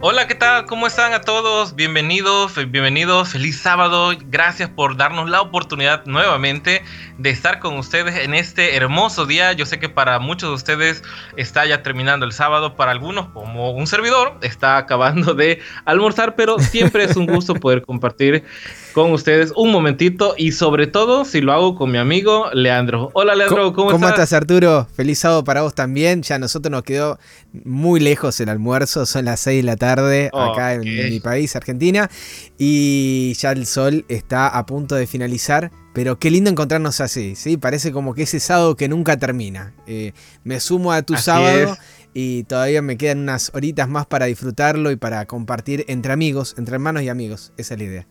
Hola, ¿qué tal? ¿Cómo están a todos? Bienvenidos, bienvenidos, feliz sábado. Gracias por darnos la oportunidad nuevamente de estar con ustedes en este hermoso día. Yo sé que para muchos de ustedes está ya terminando el sábado, para algunos, como un servidor, está acabando de almorzar, pero siempre es un gusto poder compartir con ustedes un momentito y sobre todo si lo hago con mi amigo Leandro. Hola Leandro, ¿cómo, estás? ¿Cómo estás Arturo? Feliz sábado para vos también. Ya a nosotros nos quedó muy lejos el almuerzo, son las 6 de la tarde acá en mi país, Argentina, y ya el sol está a punto de finalizar. Pero qué lindo encontrarnos así, ¿sí? Parece como que ese sábado que nunca termina. Eh, me sumo a tu sábado y todavía me quedan unas horitas más para disfrutarlo y para compartir entre amigos, entre hermanos y amigos. Esa es la idea.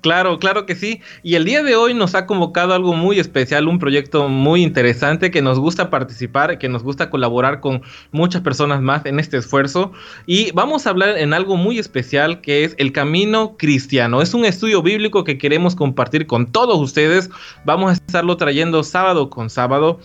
Claro, claro que sí. Y el día de hoy nos ha convocado algo muy especial, un proyecto muy interesante que nos gusta participar, que nos gusta colaborar con muchas personas más en este esfuerzo. Y vamos a hablar en algo muy especial que es el camino cristiano. Es un estudio bíblico que queremos compartir con todos ustedes. Vamos a estarlo trayendo sábado con sábado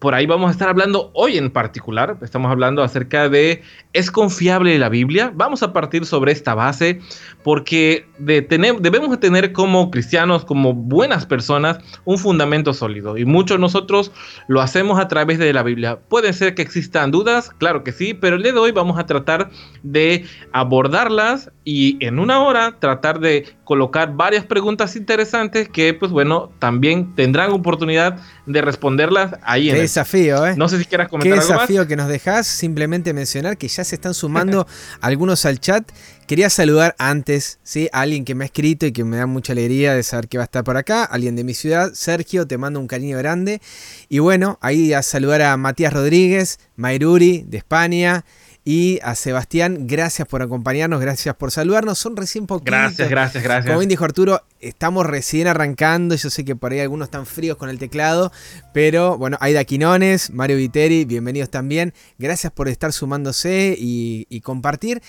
por ahí vamos a estar hablando hoy en particular. Estamos hablando acerca de ¿es confiable la Biblia? Vamos a partir sobre esta base porque de tener, debemos tener como cristianos, como buenas personas, un fundamento sólido. Y muchos de nosotros lo hacemos a través de la Biblia. Puede ser que existan dudas, claro que sí, pero el día de hoy vamos a tratar de abordarlas y en una hora tratar de colocar varias preguntas interesantes que, pues bueno, también tendrán oportunidad de responderlas ahí en Qué desafío, ¿eh? No sé si quieras comentar Qué desafío que nos dejas. Simplemente mencionar que ya se están sumando algunos al chat. Quería saludar antes. A alguien que me ha escrito y que me da mucha alegría de saber que va a estar por acá. Alguien de mi ciudad. Sergio, te mando un cariño grande. Y bueno, ahí a saludar a Matías Rodríguez, Mayruri de España. Y a Sebastián, gracias por acompañarnos, gracias por saludarnos. Son recién poquitos. Gracias, gracias, gracias. Como bien dijo Arturo, estamos recién arrancando. Yo sé que por ahí algunos están fríos con el teclado. Pero bueno, Aida Quinones, Mario Viteri, bienvenidos también. Gracias por estar sumándose y, y compartir.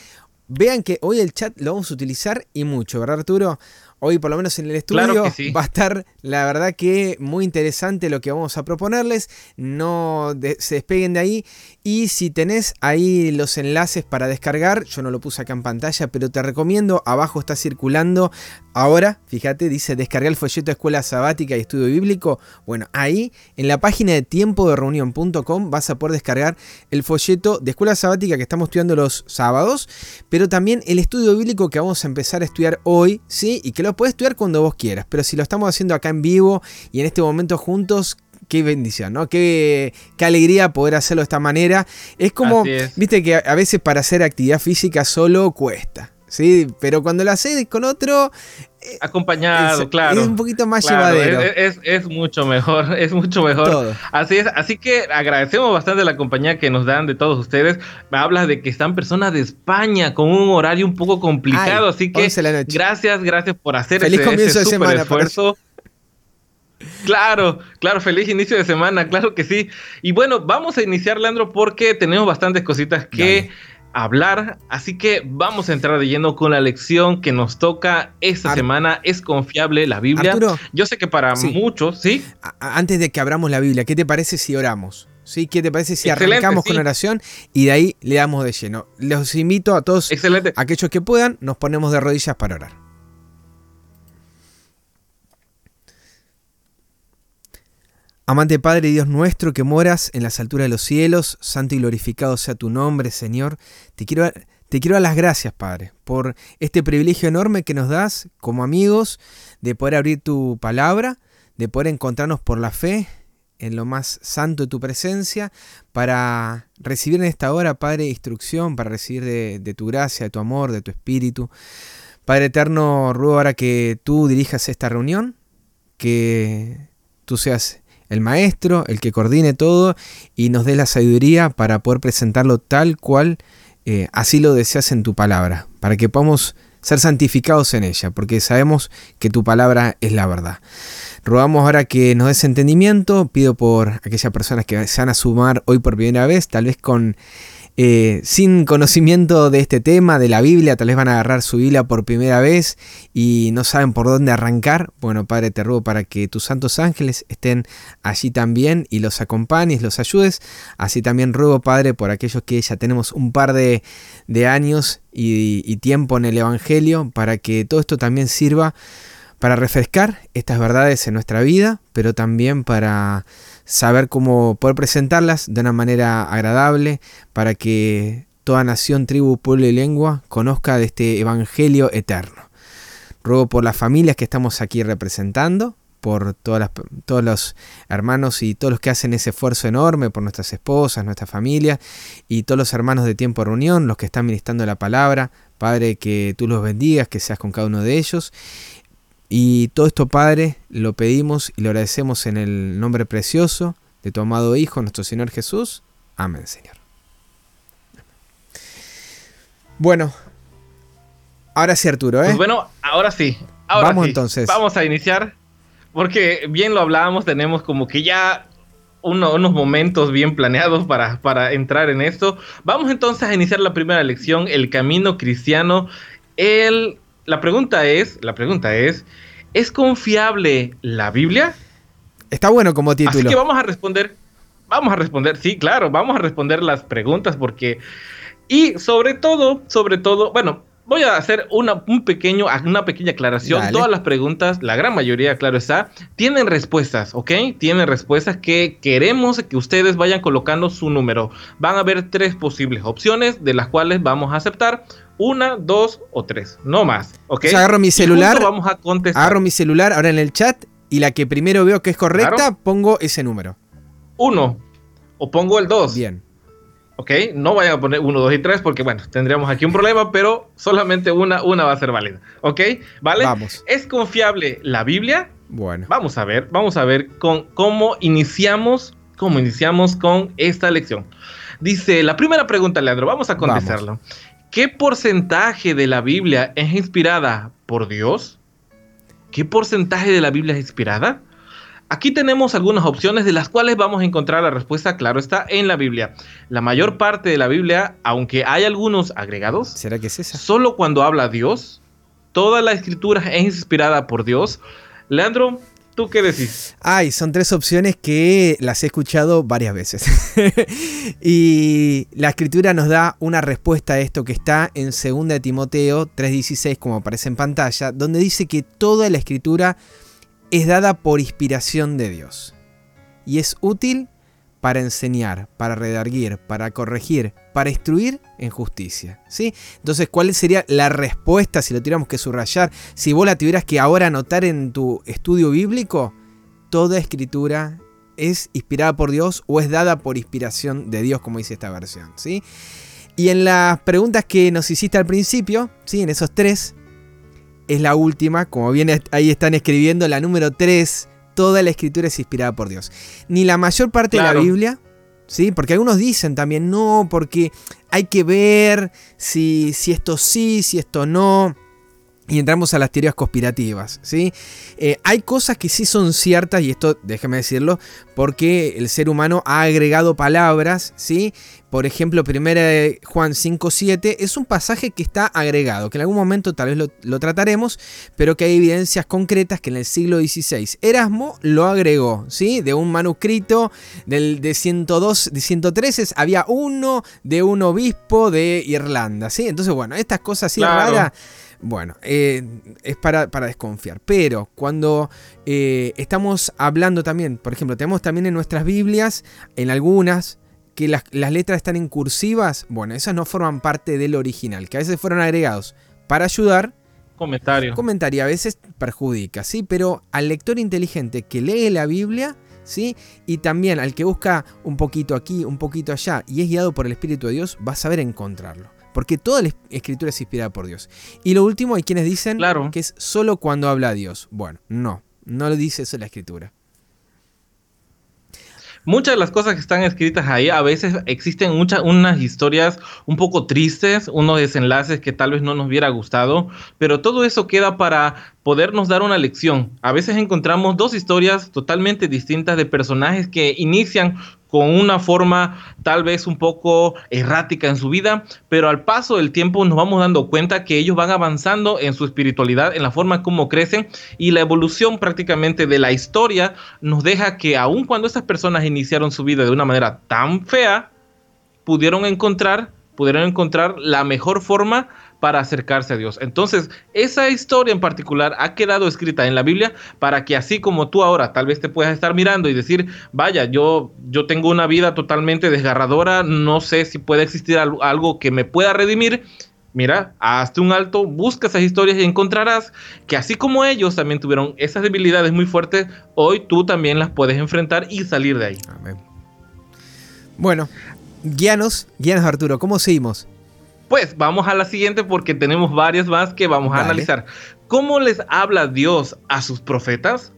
Vean que hoy el chat lo vamos a utilizar y mucho, ¿verdad Arturo? Hoy por lo menos en el estudio va a estar la verdad que muy interesante lo que vamos a proponerles. No se despeguen de ahí. Y si tenés ahí los enlaces para descargar, yo no lo puse acá en pantalla, pero te recomiendo, abajo está circulando ahora, fíjate, dice descargar el folleto de Escuela Sabática y Estudio Bíblico. Bueno, ahí en la página de tiempo de reunión.com vas a poder descargar el folleto de Escuela Sabática que estamos estudiando los sábados, pero también el estudio bíblico que vamos a empezar a estudiar hoy, ¿sí? Y que lo puedes estudiar cuando vos quieras, pero si lo estamos haciendo acá en vivo y en este momento juntos, qué bendición, ¿no? Qué, qué, alegría poder hacerlo de esta manera. Es como, viste que a veces para hacer actividad física solo cuesta. ¿Sí? Pero cuando lo haces con otro, eh, acompañado, claro. Es un poquito más llevadero. Es, mucho mejor, es mucho mejor. Así es, así que agradecemos bastante la compañía que nos dan de todos ustedes. Hablas de que están personas de España con un horario un poco complicado, así que gracias, gracias por hacer feliz comienzo de semana, esfuerzo. Claro, claro, feliz inicio de semana, claro que sí. Y bueno, vamos a iniciar, Leandro, porque tenemos bastantes cositas que hablar. Así que vamos a entrar de lleno con la lección que nos toca esta semana. ¿Es confiable la Biblia? Yo sé que para muchos, ¿sí? antes de que abramos la Biblia, ¿qué te parece si oramos? ¿Sí? ¿Qué te parece si arrancamos con oración y de ahí le damos de lleno? Los invito a todos, Excelente. aquellos que puedan, nos ponemos de rodillas para orar. Amante Padre Dios nuestro que moras en las alturas de los cielos, santo y glorificado sea tu nombre, Señor. Te quiero, te quiero dar las gracias, Padre, por este privilegio enorme que nos das como amigos de poder abrir tu palabra, de poder encontrarnos por la fe en lo más santo de tu presencia, para recibir en esta hora, Padre, instrucción, para recibir de, de tu gracia, de tu amor, de tu espíritu. Padre eterno, ruego ahora que tú dirijas esta reunión, que tú seas el maestro, el que coordine todo y nos dé la sabiduría para poder presentarlo tal cual eh, así lo deseas en tu palabra, para que podamos ser santificados en ella, porque sabemos que tu palabra es la verdad. Rogamos ahora que nos des entendimiento, pido por aquellas personas que se van a sumar hoy por primera vez, tal vez con eh, sin conocimiento de este tema, de la Biblia, tal vez van a agarrar su Biblia por primera vez y no saben por dónde arrancar. Bueno, Padre, te ruego para que tus santos ángeles estén allí también y los acompañes, los ayudes. Así también ruego, Padre, por aquellos que ya tenemos un par de, años y, y tiempo en el Evangelio, para que todo esto también sirva para refrescar estas verdades en nuestra vida, pero también para saber cómo poder presentarlas de una manera agradable para que toda nación, tribu, pueblo y lengua conozca de este Evangelio eterno. Ruego por las familias que estamos aquí representando, por todas todos los hermanos y todos los que hacen ese esfuerzo enorme, por nuestras esposas, nuestra familia y todos los hermanos de tiempo de reunión, los que están ministrando la palabra. Padre, que tú los bendigas, que seas con cada uno de ellos y todo esto, Padre, lo pedimos y lo agradecemos en el nombre precioso de tu amado Hijo, nuestro Señor Jesús. Amén, Señor. Bueno, ahora sí, Arturo, ¿eh? Pues bueno, ahora sí. vamos entonces. Vamos a iniciar, porque bien lo hablábamos, tenemos como que ya unos momentos bien planeados para, para entrar en esto. Vamos entonces a iniciar la primera lección, el camino cristiano. El la pregunta es, la pregunta es, ¿es confiable la Biblia? Está bueno como título. Así que vamos a responder, vamos a responder, sí, claro, vamos a responder las preguntas porque y sobre todo, sobre todo, bueno, voy a hacer una, un pequeño, una pequeña aclaración. Todas las preguntas, la gran mayoría, claro está, tienen respuestas, ¿ok? Tienen respuestas que queremos que ustedes vayan colocando su número. Van a haber tres posibles opciones de las cuales vamos a aceptar una, dos o tres, no más, ¿ok? agarro mi celular, vamos a contestar. agarro mi celular ahora en el chat y la que primero veo que es correcta, pongo ese número. Uno, o pongo el dos. Bien. ¿ok? No vayan a poner uno, dos y tres porque, bueno, tendríamos aquí un problema, pero solamente una, una va a ser válida, ¿ok? ¿Vale? Vamos. ¿Es confiable la Biblia? Bueno. Vamos a ver, vamos a ver con cómo iniciamos, cómo iniciamos con esta lección. Dice, la primera pregunta, Leandro, vamos a contestarlo. ¿Qué porcentaje de la Biblia es inspirada por Dios? ¿Qué porcentaje de la Biblia es inspirada? Aquí tenemos algunas opciones de las cuales vamos a encontrar la respuesta, claro está, en la Biblia. La mayor parte de la Biblia, aunque hay algunos agregados, ¿será que es esa? Solo cuando habla Dios, toda la escritura es inspirada por Dios. Leandro, ¿Tú qué decís? Ay, son tres opciones que las he escuchado varias veces. y la escritura nos da una respuesta a esto que está en 2 Timoteo 3:16, como aparece en pantalla, donde dice que toda la escritura es dada por inspiración de Dios. Y es útil para enseñar, para redarguir, para corregir, para instruir en justicia. ¿sí? Entonces, ¿cuál sería la respuesta si lo tuviéramos que subrayar? Si vos la tuvieras que ahora anotar en tu estudio bíblico, toda escritura es inspirada por Dios o es dada por inspiración de Dios, como dice esta versión. ¿sí? Y en las preguntas que nos hiciste al principio, ¿sí? en esos tres, es la última, como bien ahí están escribiendo, la número tres toda la escritura es inspirada por Dios. Ni la mayor parte de la Biblia, ¿sí? Porque algunos dicen también, no, porque hay que ver si, si esto sí, si esto no. Y entramos a las teorías conspirativas, ¿sí? Eh, hay cosas que sí son ciertas, y esto déjeme decirlo, porque el ser humano ha agregado palabras, ¿sí? Por ejemplo, 1 Juan 5.7 es un pasaje que está agregado, que en algún momento tal vez lo, trataremos, pero que hay evidencias concretas que en el siglo XVI Erasmo lo agregó, ¿sí? De un manuscrito del, de 102, de 113 había uno de un obispo de Irlanda, ¿sí? Entonces, bueno, estas cosas así raras bueno, eh, es para, desconfiar. Pero cuando eh, estamos hablando también, por ejemplo, tenemos también en nuestras Biblias, en algunas, que las, letras están en cursivas, bueno, esas no forman parte del original, que a veces fueron agregados para ayudar. Comentario. Comentario a veces perjudica, ¿sí? Pero al lector inteligente que lee la Biblia, ¿sí? Y también al que busca un poquito aquí, un poquito allá y es guiado por el Espíritu de Dios, va a saber encontrarlo. Porque toda la escritura es inspirada por Dios. Y lo último, hay quienes dicen que es solo cuando habla Dios. Bueno, no, no lo dice eso la escritura. Muchas de las cosas que están escritas ahí, a veces existen muchas, unas historias un poco tristes, unos desenlaces que tal vez no nos hubiera gustado, pero todo eso queda para podernos dar una lección. A veces encontramos dos historias totalmente distintas de personajes que inician con una forma tal vez un poco errática en su vida, pero al paso del tiempo nos vamos dando cuenta que ellos van avanzando en su espiritualidad, en la forma como crecen y la evolución prácticamente de la historia nos deja que aun cuando estas personas iniciaron su vida de una manera tan fea, pudieron encontrar, pudieron encontrar la mejor forma para acercarse a Dios. Entonces, esa historia en particular ha quedado escrita en la Biblia para que así como tú ahora tal vez te puedas estar mirando y decir, vaya, yo, yo tengo una vida totalmente desgarradora, no sé si puede existir algo que me pueda redimir. Mira, hazte un alto, busca esas historias y encontrarás que así como ellos también tuvieron esas debilidades muy fuertes, hoy tú también las puedes enfrentar y salir de ahí. Amén. Bueno, guíanos, guíanos Arturo, ¿cómo seguimos? Pues vamos a la siguiente porque tenemos varias más que vamos a analizar. ¿Cómo les habla Dios a sus profetas?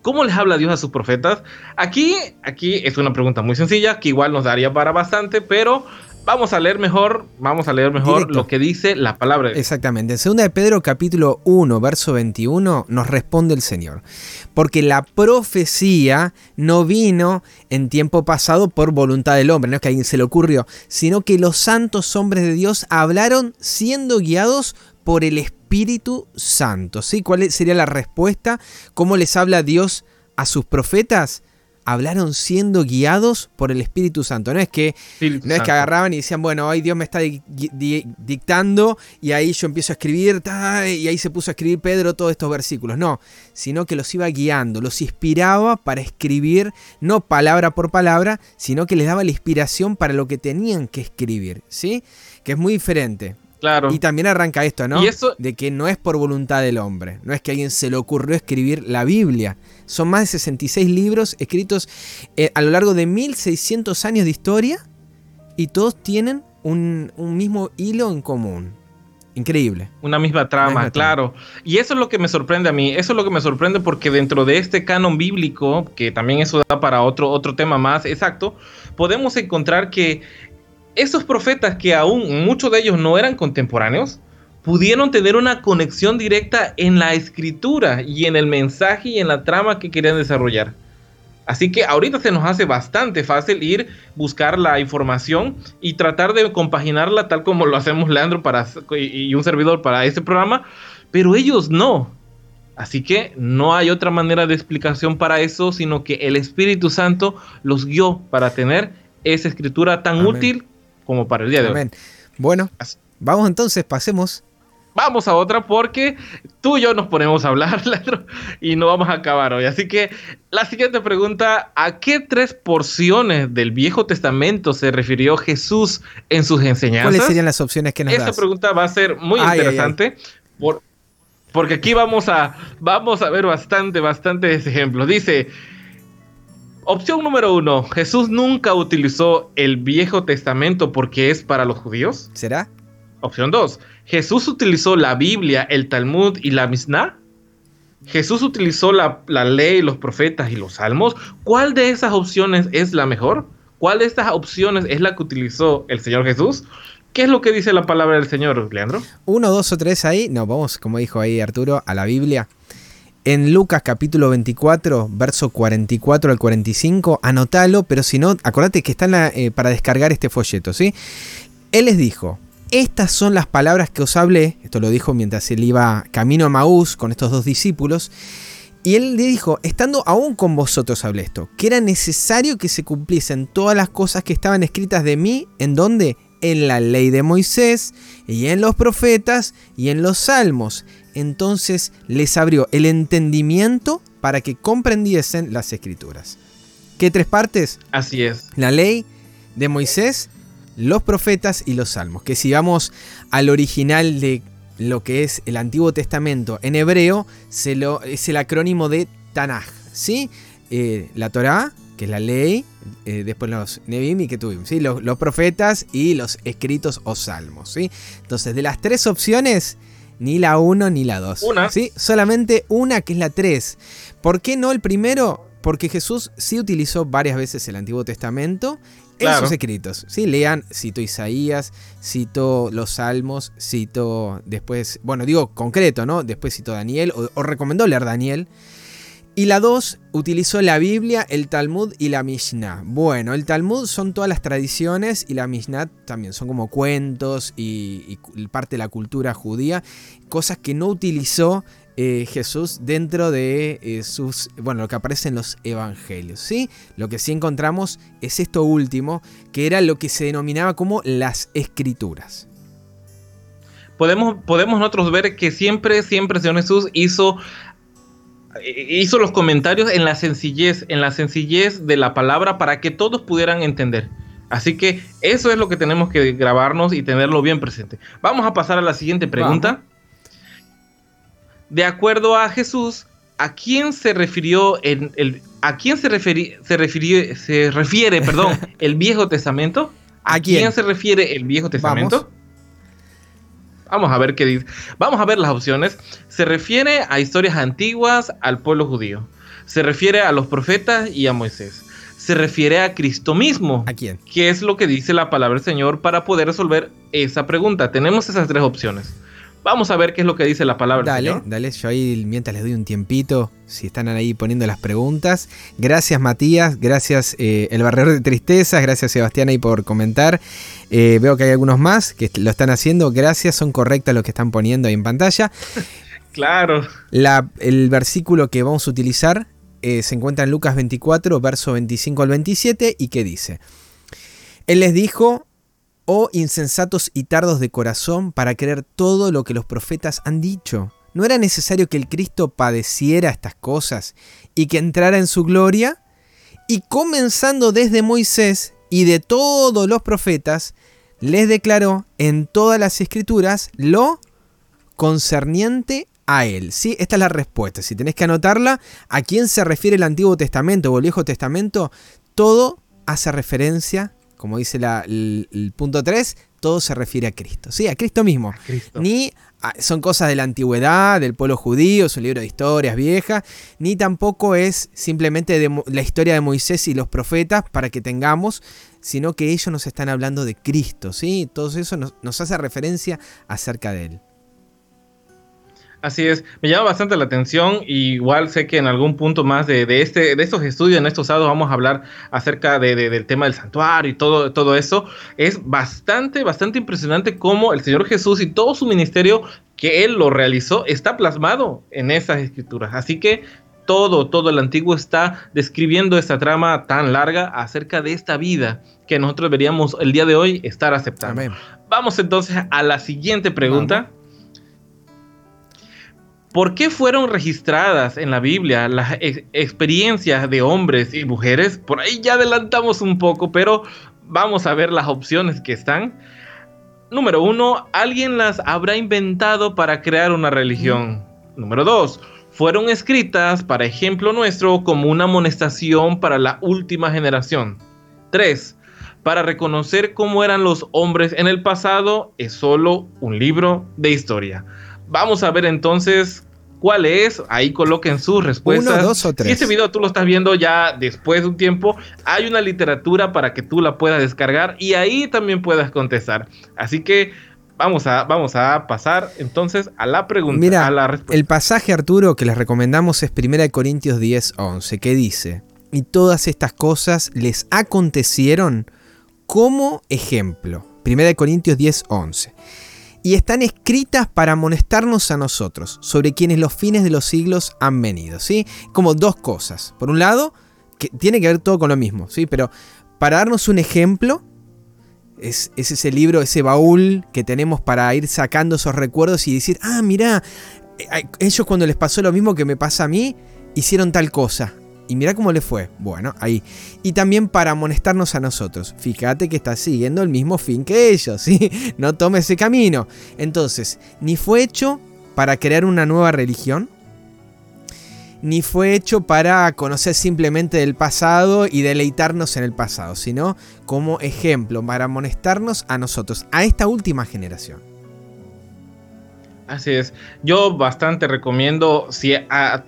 ¿Cómo les habla Dios a sus profetas? Aquí, aquí es una pregunta muy sencilla que igual nos daría para bastante, pero Vamos a leer mejor, vamos a leer mejor lo que dice la palabra. Exactamente. En 2 de Pedro capítulo 1, verso 21 nos responde el Señor. Porque la profecía no vino en tiempo pasado por voluntad del hombre, no es que a alguien se le ocurrió, sino que los santos hombres de Dios hablaron siendo guiados por el Espíritu Santo. ¿Sí? ¿Cuál sería la respuesta? ¿Cómo les habla Dios a sus profetas? Hablaron siendo guiados por el Espíritu Santo. No es que, no es que agarraban y decían, bueno, hoy Dios me está dictando y ahí yo empiezo a escribir y ahí se puso a escribir Pedro todos estos versículos. No, sino que los iba guiando, los inspiraba para escribir, no palabra por palabra, sino que les daba la inspiración para lo que tenían que escribir, ¿sí? Que es muy diferente. Y también arranca esto, ¿no? De que no es por voluntad del hombre. No es que a alguien se le ocurrió escribir la Biblia. Son más de 66 libros escritos eh, a lo largo de 1600 años de historia y todos tienen un, mismo hilo en común. Increíble. Una misma trama, claro. Y eso es lo que me sorprende a mí. Eso es lo que me sorprende porque dentro de este canon bíblico, que también eso da para otro, otro tema más exacto, podemos encontrar que esos profetas que aún muchos de ellos no eran contemporáneos, pudieron tener una conexión directa en la escritura y en el mensaje y en la trama que querían desarrollar. Así que ahorita se nos hace bastante fácil ir, buscar la información y tratar de compaginarla tal como lo hacemos Leandro para, y un servidor para este programa, pero ellos no. Así que no hay otra manera de explicación para eso, sino que el Espíritu Santo los guió para tener esa escritura tan útil como para el día de hoy. Bueno, vamos entonces, pasemos. Vamos a otra porque tú y yo nos ponemos a hablar, y no vamos a acabar hoy. Así que la siguiente pregunta, ¿a qué tres porciones del Viejo Testamento se refirió Jesús en sus enseñanzas? ¿Cuáles serían las opciones que nos Esta pregunta va a ser muy interesante porque aquí vamos a, vamos a ver bastante, bastantes ejemplos. Dice, Opción número uno, Jesús nunca utilizó el Viejo Testamento porque es para los judíos. ¿Será? Opción dos, Jesús utilizó la Biblia, el Talmud y la Mishnah. Jesús utilizó la, la, ley, los profetas y los salmos. ¿Cuál de esas opciones es la mejor? ¿Cuál de estas opciones es la que utilizó el Señor Jesús? ¿Qué es lo que dice la palabra del Señor, Leandro? Uno, dos o tres ahí. No, vamos, como dijo ahí Arturo, a la Biblia. En Lucas capítulo 24, verso 44 al 45, anótalo, pero si no, acordate que está eh, para descargar este folleto, ¿sí? Él les dijo, estas son las palabras que os hablé, esto lo dijo mientras él iba camino a Maús con estos dos discípulos, y él le dijo, estando aún con vosotros hablé esto, que era necesario que se cumpliesen todas las cosas que estaban escritas de mí, ¿en dónde? En la ley de Moisés, y en los profetas, y en los salmos entonces les abrió el entendimiento para que comprendiesen las escrituras. ¿Qué tres partes? Así es. La ley de Moisés, los profetas y los salmos. Que si vamos al original de lo que es el Antiguo Testamento en hebreo, se lo, es el acrónimo de Tanaj. ¿sí? Eh, la Torá, que es la ley, eh, después los Nebim y que tuvimos, ¿sí? Los, los, profetas y los escritos o salmos. ¿sí? Entonces, de las tres opciones, ni la 1 ni la 2. Una. ¿sí? Solamente una que es la 3. ¿Por qué no el primero? Porque Jesús sí utilizó varias veces el Antiguo Testamento en sus escritos. ¿sí? Lean, cito Isaías, cito los Salmos, cito después, bueno, digo concreto, ¿no? Después cito Daniel, o, recomendó leer Daniel. Y la 2 utilizó la Biblia, el Talmud y la Mishnah. Bueno, el Talmud son todas las tradiciones y la Mishnah también son como cuentos y, parte de la cultura judía, cosas que no utilizó eh, Jesús dentro de eh, sus, bueno, lo que aparece en los evangelios, ¿sí? Lo que sí encontramos es esto último, que era lo que se denominaba como las escrituras. Podemos, podemos nosotros ver que siempre, siempre Señor Jesús hizo hizo los comentarios en la sencillez, en la sencillez de la palabra para que todos pudieran entender. Así que eso es lo que tenemos que grabarnos y tenerlo bien presente. Vamos a pasar a la siguiente pregunta. De acuerdo a Jesús, ¿a quién se refirió en el a quién se, se refirió se refiere, perdón, el Viejo Testamento? ¿A, quién? se refiere el Viejo Testamento? Vamos a ver qué dice. Vamos a ver las opciones. Se refiere a historias antiguas al pueblo judío. Se refiere a los profetas y a Moisés. Se refiere a Cristo mismo. ¿A quién? ¿Qué es lo que dice la palabra del Señor para poder resolver esa pregunta? Tenemos esas tres opciones. Vamos a ver qué es lo que dice la palabra. Dale, dale, yo ahí mientras les doy un tiempito, si están ahí poniendo las preguntas. Gracias Matías, gracias eh, El Barrero de Tristezas, gracias Sebastián ahí por comentar. Eh, veo que hay algunos más que lo están haciendo, gracias, son correctas lo que están poniendo ahí en pantalla. claro. el versículo que vamos a utilizar eh, se encuentra en Lucas 24, verso 25 al 27, y que dice, Él les dijo, Oh insensatos y tardos de corazón para creer todo lo que los profetas han dicho. ¿No era necesario que el Cristo padeciera estas cosas y que entrara en su gloria? Y comenzando desde Moisés y de todos los profetas, les declaró en todas las escrituras lo concerniente a él. ¿Sí? Esta es la respuesta. Si tenés que anotarla, ¿a quién se refiere el Antiguo Testamento o el Viejo Testamento? Todo hace referencia como dice el, punto 3, todo se refiere a Cristo. Sí, a Cristo mismo. Ni son cosas de la antigüedad, del pueblo judío, es un libro de historias viejas, ni tampoco es simplemente de la historia de Moisés y los profetas para que tengamos, sino que ellos nos están hablando de Cristo. ¿sí? Todo eso nos hace referencia acerca de Él. Así es, me llama bastante la atención. igual sé que en algún punto más de, este, de estos estudios, en estos sábados, vamos a hablar acerca del tema del santuario y todo, todo eso. Es bastante, bastante impresionante cómo el Señor Jesús y todo su ministerio que Él lo realizó está plasmado en esas escrituras. Así que todo, todo el antiguo está describiendo esta trama tan larga acerca de esta vida que nosotros deberíamos el día de hoy estar aceptando. Vamos entonces a la siguiente pregunta. ¿Por qué fueron registradas en la Biblia las experiencias de hombres y mujeres? Por ahí ya adelantamos un poco, pero vamos a ver las opciones que están. Número uno, alguien las habrá inventado para crear una religión. Número dos, fueron escritas, para ejemplo nuestro, como una amonestación para la última generación. Tres, para reconocer cómo eran los hombres en el pasado, es solo un libro de historia. Vamos a ver entonces cuál es. Ahí coloquen sus respuestas. Uno, dos o tres. Si este video tú lo estás viendo ya después de un tiempo, hay una literatura para que tú la puedas descargar y ahí también puedas contestar. Así que vamos a, vamos a pasar entonces a la pregunta. Mira, a la respuesta. el pasaje Arturo que les recomendamos es 1 Corintios 10, 11, que dice, y todas estas cosas les acontecieron como ejemplo. 1 Corintios 10, 11 y están escritas para amonestarnos a nosotros, sobre quienes los fines de los siglos han venido, ¿sí? Como dos cosas. Por un lado, que tiene que ver todo con lo mismo, ¿sí? Pero para darnos un ejemplo, es, ese libro, ese baúl que tenemos para ir sacando esos recuerdos y decir, ah, mira, eh, ellos cuando les pasó lo mismo que me pasa a mí, hicieron tal cosa. Y mira cómo le fue. Bueno, ahí. Y también para amonestarnos a nosotros. Fíjate que estás siguiendo el mismo fin que ellos, ¿sí? No tome ese camino. Entonces, ni fue hecho para crear una nueva religión, ni fue hecho para conocer simplemente del pasado y deleitarnos en el pasado, sino como ejemplo para amonestarnos a nosotros, a esta última generación. Así es. Yo bastante recomiendo, si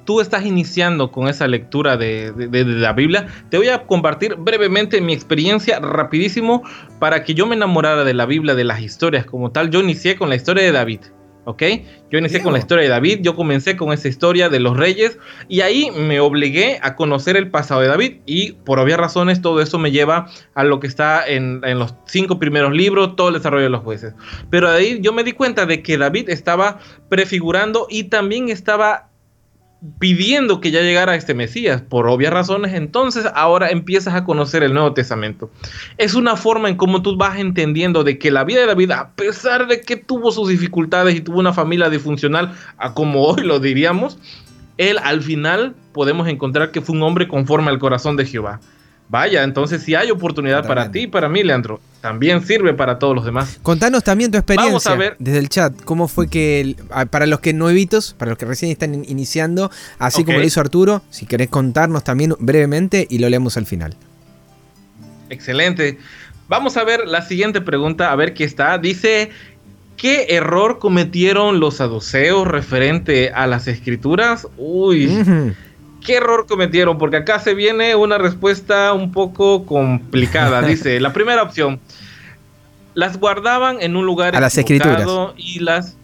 tú estás iniciando con esa lectura de, la Biblia, te voy a compartir brevemente mi experiencia rapidísimo para que yo me enamorara de la Biblia, de las historias como tal. Yo inicié con la historia de David. ¿Ok? Yo inicié con la historia de David, yo comencé con esa historia de los reyes y ahí me obligué a conocer el pasado de David y por obvias razones todo eso me lleva a lo que está en, en los cinco primeros libros, todo el desarrollo de los jueces. Pero ahí yo me di cuenta de que David estaba prefigurando y también estaba pidiendo que ya llegara este Mesías, por obvias razones, entonces ahora empiezas a conocer el Nuevo Testamento. Es una forma en cómo tú vas entendiendo de que la vida de David, a pesar de que tuvo sus dificultades y tuvo una familia disfuncional, a como hoy lo diríamos, él al final podemos encontrar que fue un hombre conforme al corazón de Jehová. Vaya, entonces si hay oportunidad para ti y para mí, Leandro, también sirve para todos los demás. Contanos también tu experiencia desde el chat. ¿Cómo fue que, para los que nuevitos, para los que recién están iniciando, así como lo hizo Arturo, si querés contarnos también brevemente y lo leemos al final? Excelente. Vamos a ver la siguiente pregunta, a ver qué está. Dice, ¿qué error cometieron los saduceos referente a las escrituras? Uy. ¿Qué error cometieron? Porque acá se viene una respuesta un poco complicada. Dice, la primera opción, las guardaban en un lugar a las escrituras y las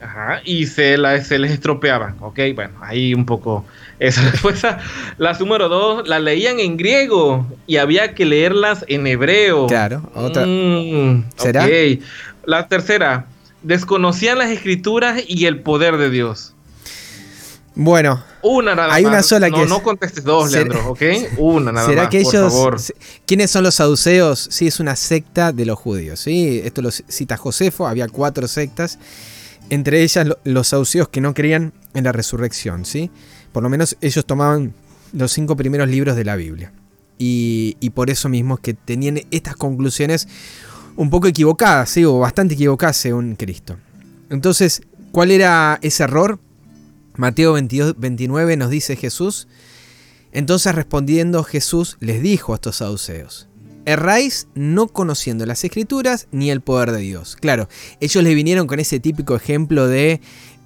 ajá, y se, la, se les estropeaban. Ok, bueno, ahí un poco esa respuesta. La número dos, la leían en griego y había que leerlas en hebreo. Claro, otra. Mm, ¿Será? La tercera, desconocían las escrituras y el poder de Dios. Bueno, una nada hay una sola que no, no contestes dos, Leandro, ¿ok? Una nada ¿será más, que por ellos, favor. ¿Quiénes son los saduceos? Sí, es una secta de los judíos, ¿sí? Esto lo cita Josefo, había cuatro sectas, entre ellas los saduceos que no creían en la resurrección, ¿sí? Por lo menos ellos tomaban los cinco primeros libros de la Biblia. Y, y por eso mismo es que tenían estas conclusiones un poco equivocadas, ¿sí? O bastante equivocadas según Cristo. Entonces, ¿cuál era ese error? Mateo 22, 29 nos dice Jesús, entonces respondiendo Jesús les dijo a estos saduceos, erráis no conociendo las escrituras ni el poder de Dios. Claro, ellos le vinieron con ese típico ejemplo de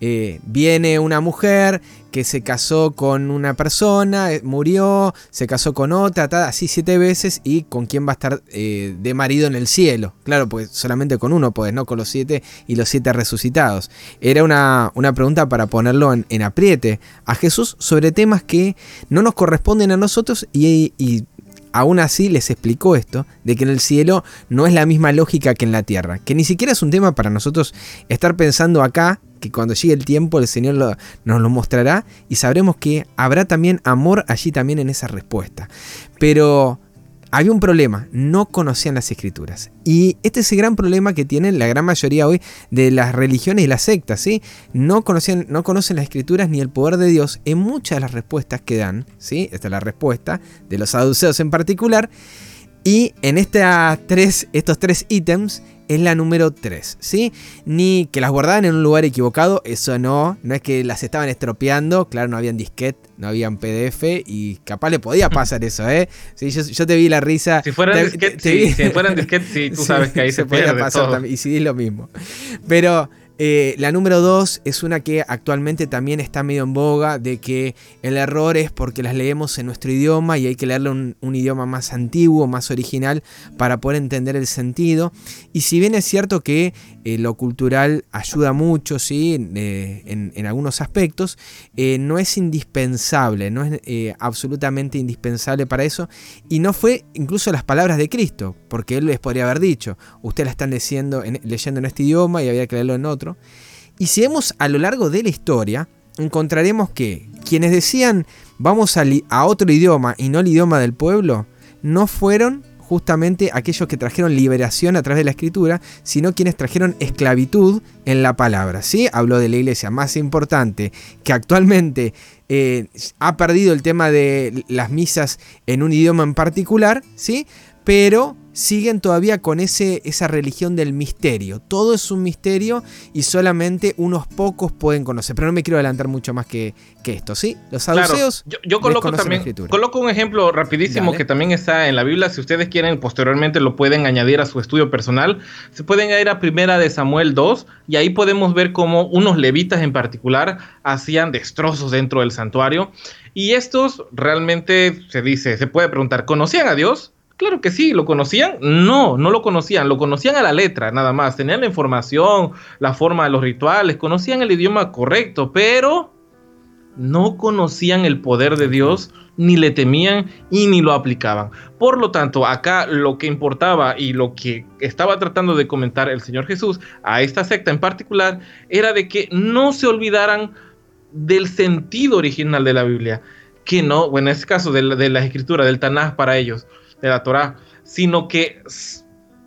eh, viene una mujer que se casó con una persona, eh, murió, se casó con otra, así siete veces y con quién va a estar eh, de marido en el cielo. Claro, pues solamente con uno, pues no con los siete y los siete resucitados. Era una, una pregunta para ponerlo en, apriete a Jesús sobre temas que no nos corresponden a nosotros y, y aún así les explicó esto, de que en el cielo no es la misma lógica que en la tierra, que ni siquiera es un tema para nosotros estar pensando acá que cuando llegue el tiempo el Señor nos lo mostrará y sabremos que habrá también amor allí también en esa respuesta. Pero había un problema, no conocían las escrituras. Y este es el gran problema que tienen la gran mayoría hoy de las religiones y las sectas, ¿sí? No, conocían, no conocen las escrituras ni el poder de Dios en muchas de las respuestas que dan, ¿sí? Esta es la respuesta de los saduceos en particular. Y en estas tres, estos tres ítems es la número 3, ¿sí? Ni que las guardaban en un lugar equivocado, eso no, no es que las estaban estropeando, claro, no habían disquete, no habían PDF y capaz le podía pasar eso, ¿eh? Sí, yo, te vi la risa. Si fueran disquete, sí, si fueran disquete, sí, tú sabes que ahí se, puede pasar también, y si es lo mismo. Pero eh, la número dos es una que actualmente también está medio en boga, de que el error es porque las leemos en nuestro idioma y hay que leerlo un idioma más antiguo, más original, para poder entender el sentido. Y si bien es cierto que eh, lo cultural ayuda mucho, ¿sí? Eh, en, algunos aspectos, no es indispensable, no es absolutamente indispensable para eso. Y no fue incluso las palabras de Cristo, porque Él les podría haber dicho, ustedes la están leyendo en, leyendo en este idioma y había que leerlo en otro y si vemos a lo largo de la historia, encontraremos que quienes decían vamos a, a otro idioma y no el idioma del pueblo, no fueron justamente aquellos que trajeron liberación a través de la escritura, sino quienes trajeron esclavitud en la palabra. ¿sí? Habló de la iglesia más importante que actualmente eh, ha perdido el tema de las misas en un idioma en particular, ¿sí? pero siguen todavía con ese, esa religión del misterio. Todo es un misterio y solamente unos pocos pueden conocer. Pero no me quiero adelantar mucho más que, que esto, ¿sí? Los saduceos. Yo, coloco también, coloco un ejemplo rapidísimo que también está en la Biblia. Si ustedes quieren, posteriormente lo pueden añadir a su estudio personal. Se pueden ir a Primera de Samuel 2 y ahí podemos ver cómo unos levitas en particular hacían destrozos dentro del santuario. Y estos realmente se dice, se puede preguntar, ¿conocían a Dios? Claro que sí, ¿lo conocían? No, no lo conocían, lo conocían a la letra, nada más. Tenían la información, la forma de los rituales, conocían el idioma correcto, pero no conocían el poder de Dios, ni le temían y ni lo aplicaban. Por lo tanto, acá lo que importaba y lo que estaba tratando de comentar el Señor Jesús a esta secta en particular era de que no se olvidaran del sentido original de la Biblia, que no, bueno, en este caso de la, escritura, del Tanaj para ellos de la Torah, sino que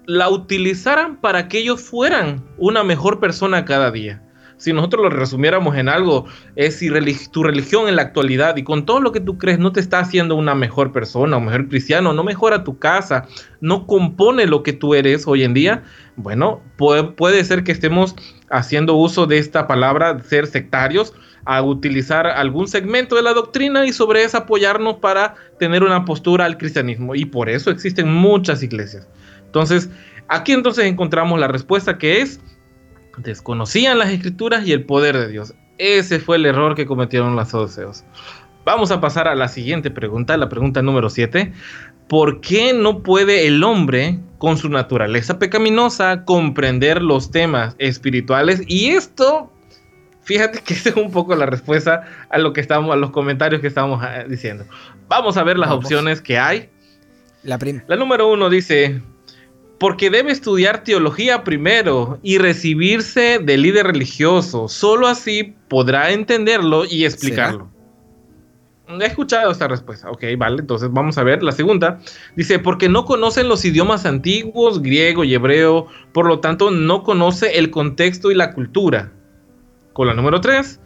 la utilizaran para que ellos fueran una mejor persona cada día. Si nosotros lo resumiéramos en algo, es si tu religión en la actualidad y con todo lo que tú crees no te está haciendo una mejor persona, un mejor cristiano, no mejora tu casa, no compone lo que tú eres hoy en día, bueno, puede, puede ser que estemos haciendo uso de esta palabra, ser sectarios, a utilizar algún segmento de la doctrina y sobre eso apoyarnos para tener una postura al cristianismo. Y por eso existen muchas iglesias. Entonces, aquí entonces encontramos la respuesta que es, desconocían las escrituras y el poder de Dios. Ese fue el error que cometieron los saduceos. Vamos a pasar a la siguiente pregunta, la pregunta número 7. ¿Por qué no puede el hombre, con su naturaleza pecaminosa, comprender los temas espirituales? Y esto Fíjate que esa es un poco la respuesta a lo que estamos, a los comentarios que estamos eh, diciendo. Vamos a ver las opciones que hay. La, la número uno dice, porque debe estudiar teología primero y recibirse de líder religioso. Solo así podrá entenderlo y explicarlo. He escuchado esta respuesta. Ok, vale, entonces vamos a ver la segunda. Dice, porque no conocen los idiomas antiguos, griego y hebreo, por lo tanto no conoce el contexto y la cultura. Con la número 3,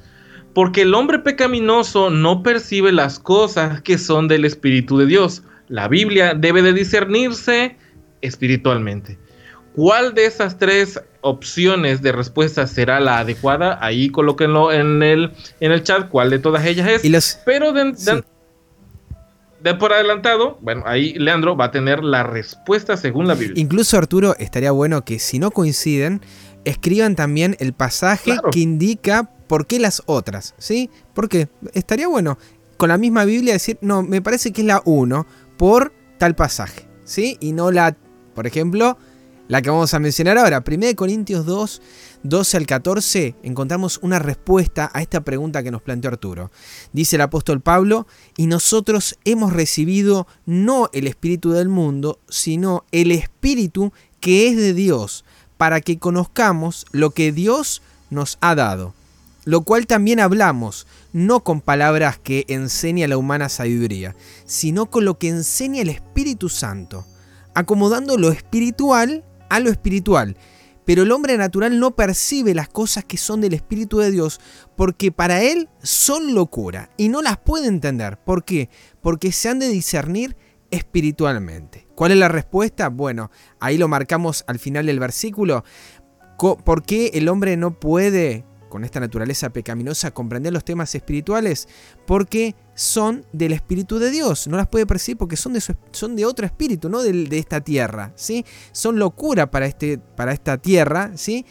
porque el hombre pecaminoso no percibe las cosas que son del Espíritu de Dios. La Biblia debe de discernirse espiritualmente. ¿Cuál de esas tres opciones de respuesta será la adecuada? Ahí colóquenlo en el, en el chat cuál de todas ellas es. Pero de, de, por adelantado, bueno, ahí Leandro va a tener la respuesta según la Biblia. Incluso Arturo, estaría bueno que si no coinciden, escriban también el pasaje que indica por qué las otras, ¿sí? Porque estaría bueno con la misma Biblia decir, no, me parece que es la 1 por tal pasaje, ¿sí? Y no la, por ejemplo, la que vamos a mencionar ahora, 1 Corintios 2, 12 al 14, encontramos una respuesta a esta pregunta que nos planteó Arturo. Dice el apóstol Pablo, y nosotros hemos recibido no el espíritu del mundo, sino el espíritu que es de Dios para que conozcamos lo que Dios nos ha dado, lo cual también hablamos, no con palabras que enseña la humana sabiduría, sino con lo que enseña el Espíritu Santo, acomodando lo espiritual a lo espiritual. Pero el hombre natural no percibe las cosas que son del Espíritu de Dios porque para él son locura y no las puede entender. ¿Por qué? Porque se han de discernir espiritualmente. ¿Cuál es la respuesta? Bueno, ahí lo marcamos al final del versículo. ¿Por qué el hombre no puede, con esta naturaleza pecaminosa, comprender los temas espirituales? Porque son del Espíritu de Dios. No las puede percibir porque son de, otro espíritu, no de, de, esta tierra. ¿sí? Son locura para, este, para esta tierra. ¿sí?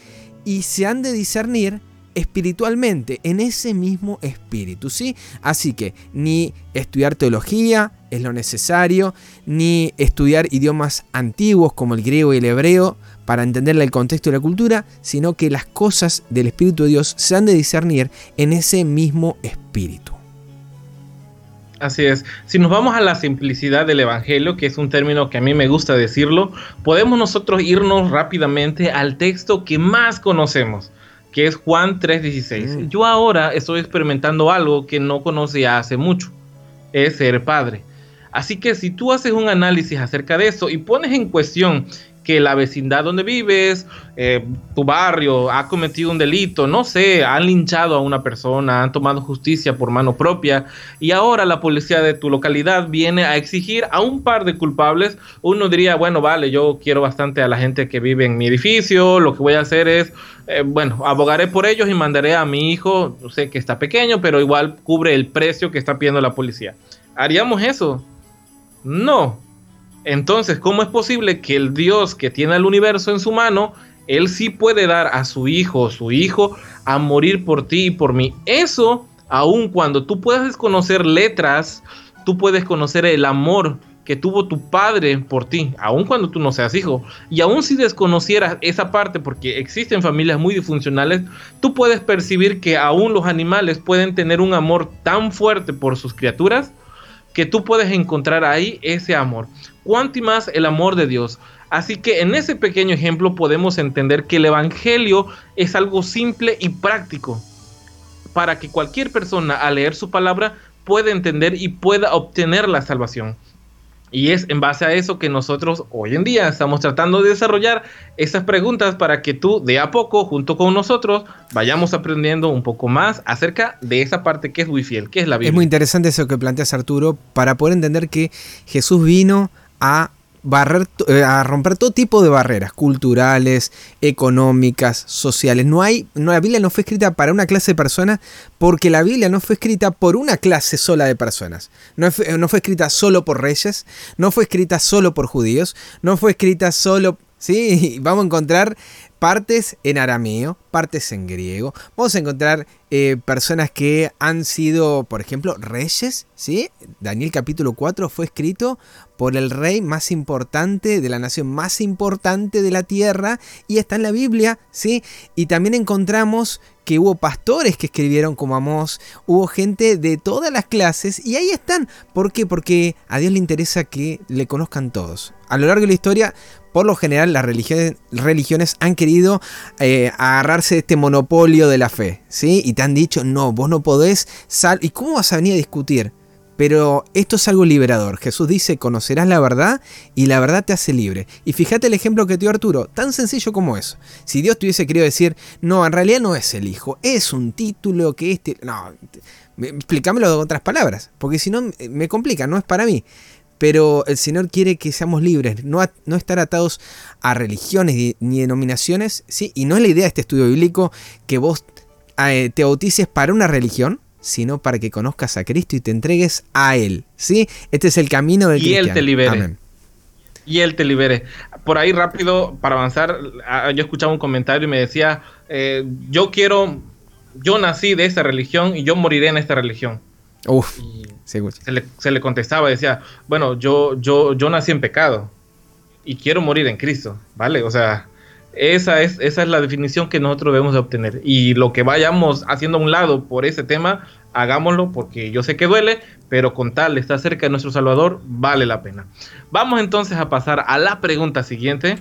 Y se han de discernir espiritualmente, en ese mismo espíritu, ¿sí? Así que ni estudiar teología es lo necesario, ni estudiar idiomas antiguos como el griego y el hebreo para entenderle el contexto y la cultura, sino que las cosas del Espíritu de Dios se han de discernir en ese mismo espíritu. Así es. Si nos vamos a la simplicidad del Evangelio, que es un término que a mí me gusta decirlo, podemos nosotros irnos rápidamente al texto que más conocemos, que es Juan 3:16. Mm. Yo ahora estoy experimentando algo que no conocía hace mucho, es ser padre. Así que si tú haces un análisis acerca de eso y pones en cuestión que la vecindad donde vives, eh, tu barrio ha cometido un delito, no sé, han linchado a una persona, han tomado justicia por mano propia y ahora la policía de tu localidad viene a exigir a un par de culpables, uno diría, bueno, vale, yo quiero bastante a la gente que vive en mi edificio, lo que voy a hacer es, eh, bueno, abogaré por ellos y mandaré a mi hijo, no sé que está pequeño, pero igual cubre el precio que está pidiendo la policía. ¿Haríamos eso? No, entonces, ¿cómo es posible que el Dios que tiene el universo en su mano, él sí puede dar a su hijo o su hijo a morir por ti y por mí? Eso, aun cuando tú puedas desconocer letras, tú puedes conocer el amor que tuvo tu padre por ti, aun cuando tú no seas hijo. Y aun si desconocieras esa parte, porque existen familias muy disfuncionales, tú puedes percibir que aún los animales pueden tener un amor tan fuerte por sus criaturas que tú puedes encontrar ahí ese amor. Cuanto más el amor de Dios. Así que en ese pequeño ejemplo podemos entender que el Evangelio es algo simple y práctico para que cualquier persona al leer su palabra pueda entender y pueda obtener la salvación. Y es en base a eso que nosotros hoy en día estamos tratando de desarrollar esas preguntas para que tú de a poco, junto con nosotros, vayamos aprendiendo un poco más acerca de esa parte que es muy fiel, que es la Biblia. Es muy interesante eso que planteas Arturo, para poder entender que Jesús vino a barrer, eh, a romper todo tipo de barreras culturales, económicas, sociales. No hay, la Biblia no fue escrita para una clase de personas porque la Biblia no fue escrita por una clase sola de personas. No fue, no fue escrita solo por reyes, no fue escrita solo por judíos, no fue escrita solo... Sí, vamos a encontrar partes en arameo, partes en griego. Vamos a encontrar eh, personas que han sido, por ejemplo, reyes. ¿sí? Daniel capítulo 4 fue escrito por el rey más importante de la nación más importante de la tierra y está en la Biblia. ¿sí? Y también encontramos que hubo pastores que escribieron como Amós, hubo gente de todas las clases y ahí están. ¿Por qué? Porque a Dios le interesa que le conozcan todos. A lo largo de la historia por lo general las religiones, han querido eh, agarrarse de este monopolio de la fe, ¿sí? Y te han dicho, no, vos no podés sal ¿Y cómo vas a venir a discutir? Pero esto es algo liberador. Jesús dice, conocerás la verdad y la verdad te hace libre. Y fíjate el ejemplo que te dio Arturo, tan sencillo como eso. Si Dios te hubiese querido decir, no, en realidad no es el Hijo, es un título que este... No, explícamelo de otras palabras, porque si no me complica, no es para mí pero el Señor quiere que seamos libres, no, no estar atados a religiones ni denominaciones, ¿sí? Y no es la idea de este estudio bíblico que vos eh, te bautices para una religión, sino para que conozcas a Cristo y te entregues a Él, ¿sí? Este es el camino del y Él te libere. Y Él te libere. Por ahí rápido, para avanzar, ah, yo escuchaba un comentario y me decía, eh, yo quiero, yo nací de esta religión y yo moriré en esta religión. Uf se, le, se le contestaba, decía, bueno, yo, yo, yo nací en pecado y quiero morir en Cristo, ¿vale? O sea, esa es, esa es la definición que nosotros debemos de obtener. Y lo que vayamos haciendo a un lado por ese tema, hagámoslo porque yo sé que duele, pero con tal de estar cerca de nuestro Salvador, vale la pena. Vamos entonces a pasar a la pregunta siguiente,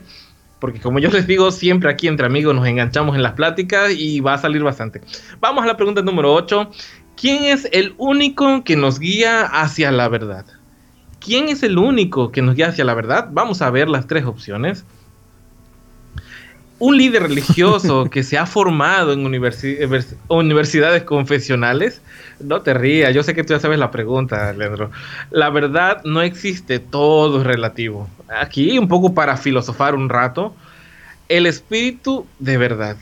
porque como yo les digo, siempre aquí entre amigos nos enganchamos en las pláticas y va a salir bastante. Vamos a la pregunta número 8, ¿Quién es el único que nos guía hacia la verdad? ¿Quién es el único que nos guía hacia la verdad? Vamos a ver las tres opciones. Un líder religioso que se ha formado en universidades confesionales. No te rías, yo sé que tú ya sabes la pregunta, Leandro. La verdad no existe, todo es relativo. Aquí, un poco para filosofar un rato, el espíritu de verdad.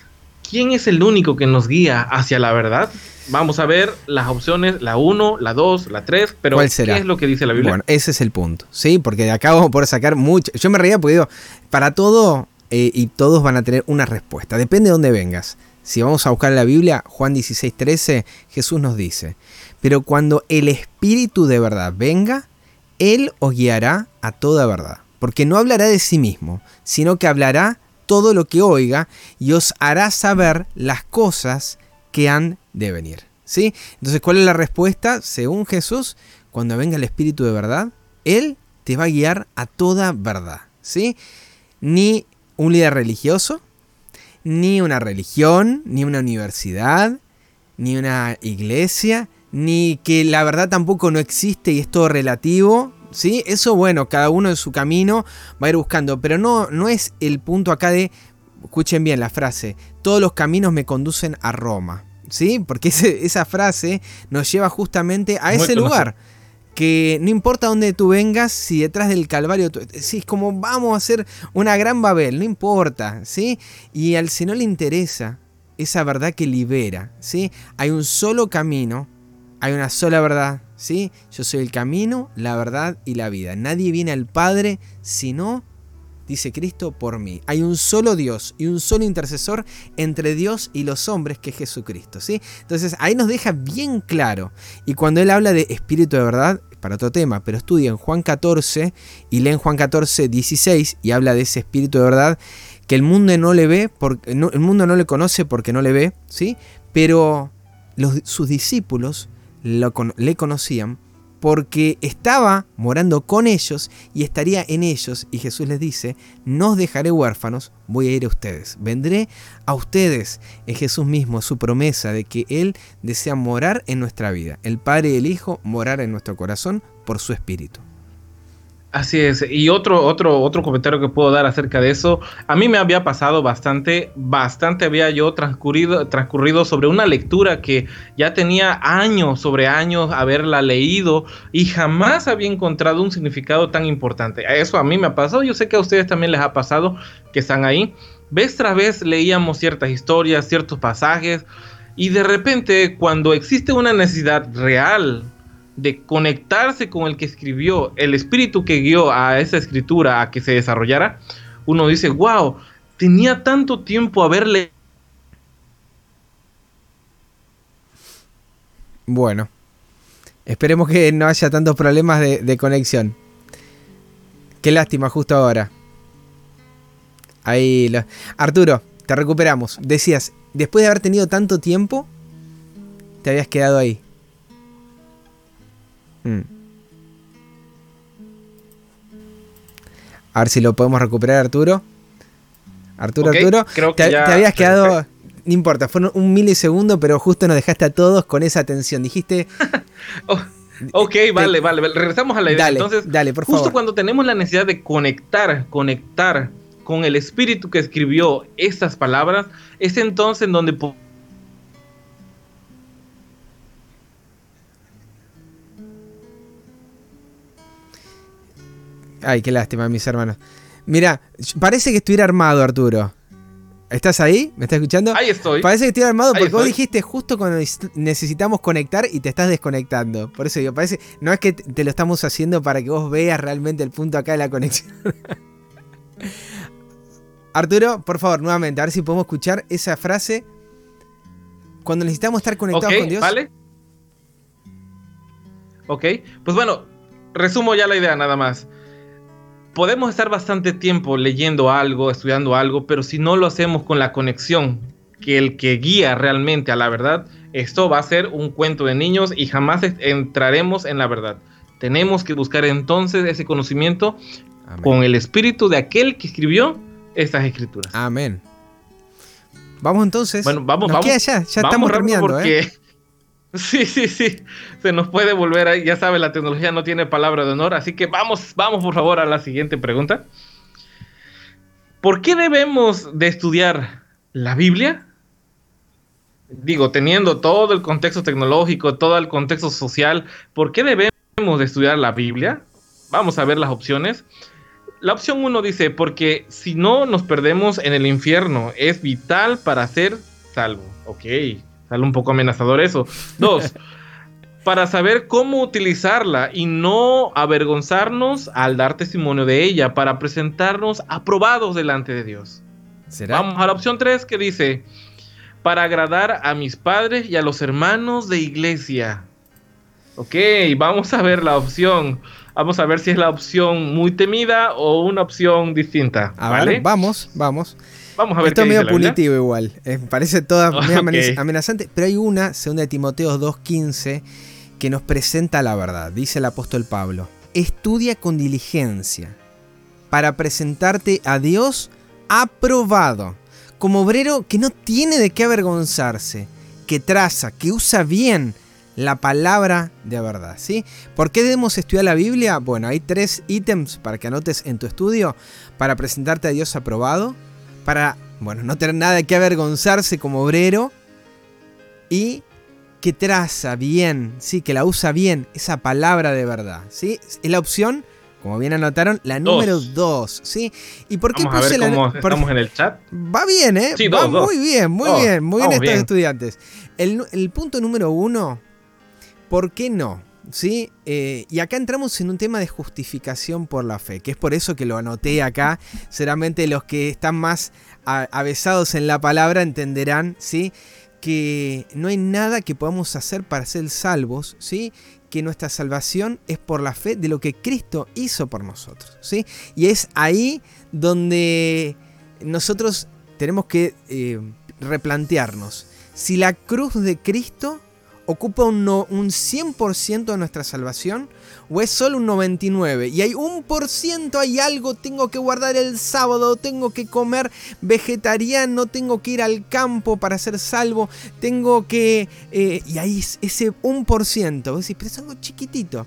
¿Quién es el único que nos guía hacia la verdad? Vamos a ver las opciones, la 1, la 2, la 3, pero ¿Cuál será? ¿qué es lo que dice la Biblia? Bueno, ese es el punto, ¿sí? Porque de acá vamos a poder sacar mucho. Yo me reía porque digo, para todo eh, y todos van a tener una respuesta, depende de dónde vengas. Si vamos a buscar la Biblia, Juan 16, 13, Jesús nos dice, pero cuando el Espíritu de verdad venga, Él os guiará a toda verdad, porque no hablará de sí mismo, sino que hablará todo lo que oiga y os hará saber las cosas que han de venir. ¿sí? Entonces, ¿cuál es la respuesta? Según Jesús, cuando venga el Espíritu de verdad, Él te va a guiar a toda verdad. ¿sí? Ni un líder religioso, ni una religión, ni una universidad, ni una iglesia, ni que la verdad tampoco no existe y es todo relativo. ¿Sí? Eso, bueno, cada uno en su camino va a ir buscando, pero no, no es el punto acá de, escuchen bien la frase, todos los caminos me conducen a Roma. ¿Sí? Porque esa frase nos lleva justamente a ese lugar. Que no importa dónde tú vengas, si detrás del Calvario, si es como vamos a hacer una gran Babel, no importa, ¿sí? Y al Señor le interesa esa verdad que libera, ¿sí? Hay un solo camino, hay una sola verdad, ¿sí? Yo soy el camino, la verdad y la vida. Nadie viene al Padre sino dice Cristo, por mí. Hay un solo Dios y un solo intercesor entre Dios y los hombres, que es Jesucristo. ¿sí? Entonces ahí nos deja bien claro. Y cuando él habla de espíritu de verdad, para otro tema, pero estudia en Juan 14 y leen Juan 14, 16 y habla de ese espíritu de verdad que el mundo no le ve, porque, el mundo no le conoce porque no le ve, ¿sí? Pero sus discípulos le conocían porque estaba morando con ellos y estaría en ellos. Y Jesús les dice, no os dejaré huérfanos, voy a ir a ustedes. Vendré a ustedes. Es Jesús mismo, su promesa de que Él desea morar en nuestra vida. El Padre y el Hijo morar en nuestro corazón por su Espíritu. Así es, y otro, otro, otro comentario que puedo dar acerca de eso, a mí me había pasado bastante, bastante había yo transcurrido, transcurrido sobre una lectura que ya tenía años sobre años haberla leído y jamás había encontrado un significado tan importante. Eso a mí me ha pasado, yo sé que a ustedes también les ha pasado que están ahí. Vez tras vez leíamos ciertas historias, ciertos pasajes y de repente cuando existe una necesidad real de conectarse con el que escribió, el espíritu que guió a esa escritura a que se desarrollara, uno dice, wow, tenía tanto tiempo a verle. Bueno, esperemos que no haya tantos problemas de, conexión. Qué lástima justo ahora. Ahí. Arturo, te recuperamos. Decías, después de haber tenido tanto tiempo, te habías quedado ahí. Mm. A ver si lo podemos recuperar, Arturo. Arturo, Arturo. te, habías quedado. No importa, fue un milisegundo, pero justo nos dejaste a todos con esa atención. Dijiste. Oh, ok, vale, vale, Regresamos a la idea. Entonces, dale, por justo cuando tenemos la necesidad de conectar, conectar con el espíritu que escribió estas palabras, es entonces en donde Ay, qué lástima, mis hermanos. Mira, parece que estuviera armado, Arturo. ¿Estás ahí? ¿Me estás escuchando? Ahí estoy. Parece que estuviera armado porque vos dijiste justo cuando necesitamos conectar y te estás desconectando. Por eso digo, parece. No es que te lo estamos haciendo para que vos veas realmente el punto acá de la conexión. Arturo, por favor, nuevamente, a ver si podemos escuchar esa frase. Cuando necesitamos estar conectados con Dios. Vale. Ok, pues bueno, resumo ya la idea nada más podemos estar bastante tiempo leyendo algo, estudiando algo, pero si no lo hacemos con la conexión que el que guía realmente a la verdad, esto va a ser un cuento de niños y jamás entraremos en la verdad. Tenemos que buscar entonces ese conocimiento con el espíritu de aquel que escribió estas escrituras. Amén. Vamos entonces. Bueno, vamos, vamos. ya, ya estamos terminando, ¿eh? Sí, sí, sí. Se nos puede volver ahí. Ya sabe, la tecnología no tiene palabra de honor. Así que vamos, vamos por favor a la siguiente pregunta. ¿Por qué debemos de estudiar la Biblia? Digo, teniendo todo el contexto tecnológico, todo el contexto social, ¿por qué debemos de estudiar la Biblia? Vamos a ver las opciones. La opción 1 dice, porque si no nos perdemos en el infierno, es vital para ser salvo. Ok, Sale un poco amenazador eso. Dos, para saber cómo utilizarla y no avergonzarnos al dar testimonio de ella, para presentarnos aprobados delante de Dios. Vamos a la opción 3 que dice, para agradar a mis padres y a los hermanos de iglesia. Ok, vamos a ver la opción. Vamos a ver si es la opción muy temida o una opción distinta. ¿vale? vamos, vamos. Vamos a ver Esto es medio punitivo igual. Eh, parece toda amenazante. Pero hay una, segunda de Timoteo 2.15, que nos presenta la verdad. Dice el apóstol Pablo. Estudia con diligencia para presentarte a Dios aprobado. Como obrero que no tiene de qué avergonzarse. Que traza, que usa bien la palabra de verdad, ¿sí? ¿Por qué debemos estudiar la Biblia? Bueno, hay tres ítems para que anotes en tu estudio para presentarte a Dios aprobado, para, bueno, no tener nada que avergonzarse como obrero y que traza bien, sí, que la usa bien, esa palabra de verdad, ¿sí? Es la opción, como bien anotaron, la número 2, ¿sí? ¿Y por qué puse la estamos en el chat? Va bien, ¿eh? Sí, Va muy bien, muy bien, muy bien estos estudiantes. El, el punto número uno, ¿por qué no? ¿Sí? Eh, y acá entramos en un tema de justificación por la fe, que es por eso que lo anoté acá. Seguramente los que están más avesados en la palabra entenderán, ¿sí? Que no hay nada que podamos hacer para ser salvos, ¿sí? Que nuestra salvación es por la fe de lo que Cristo hizo por nosotros, ¿sí? Y es ahí donde nosotros tenemos que eh, replantearnos si la cruz de Cristo ocupa un, un 100% de nuestra salvación o es solo un 99% y hay un por ciento, hay algo, tengo que guardar el sábado, tengo que comer vegetariano, tengo que ir al campo para ser salvo, tengo que... Eh, y ahí ese 1%, vos decís, pero es algo chiquitito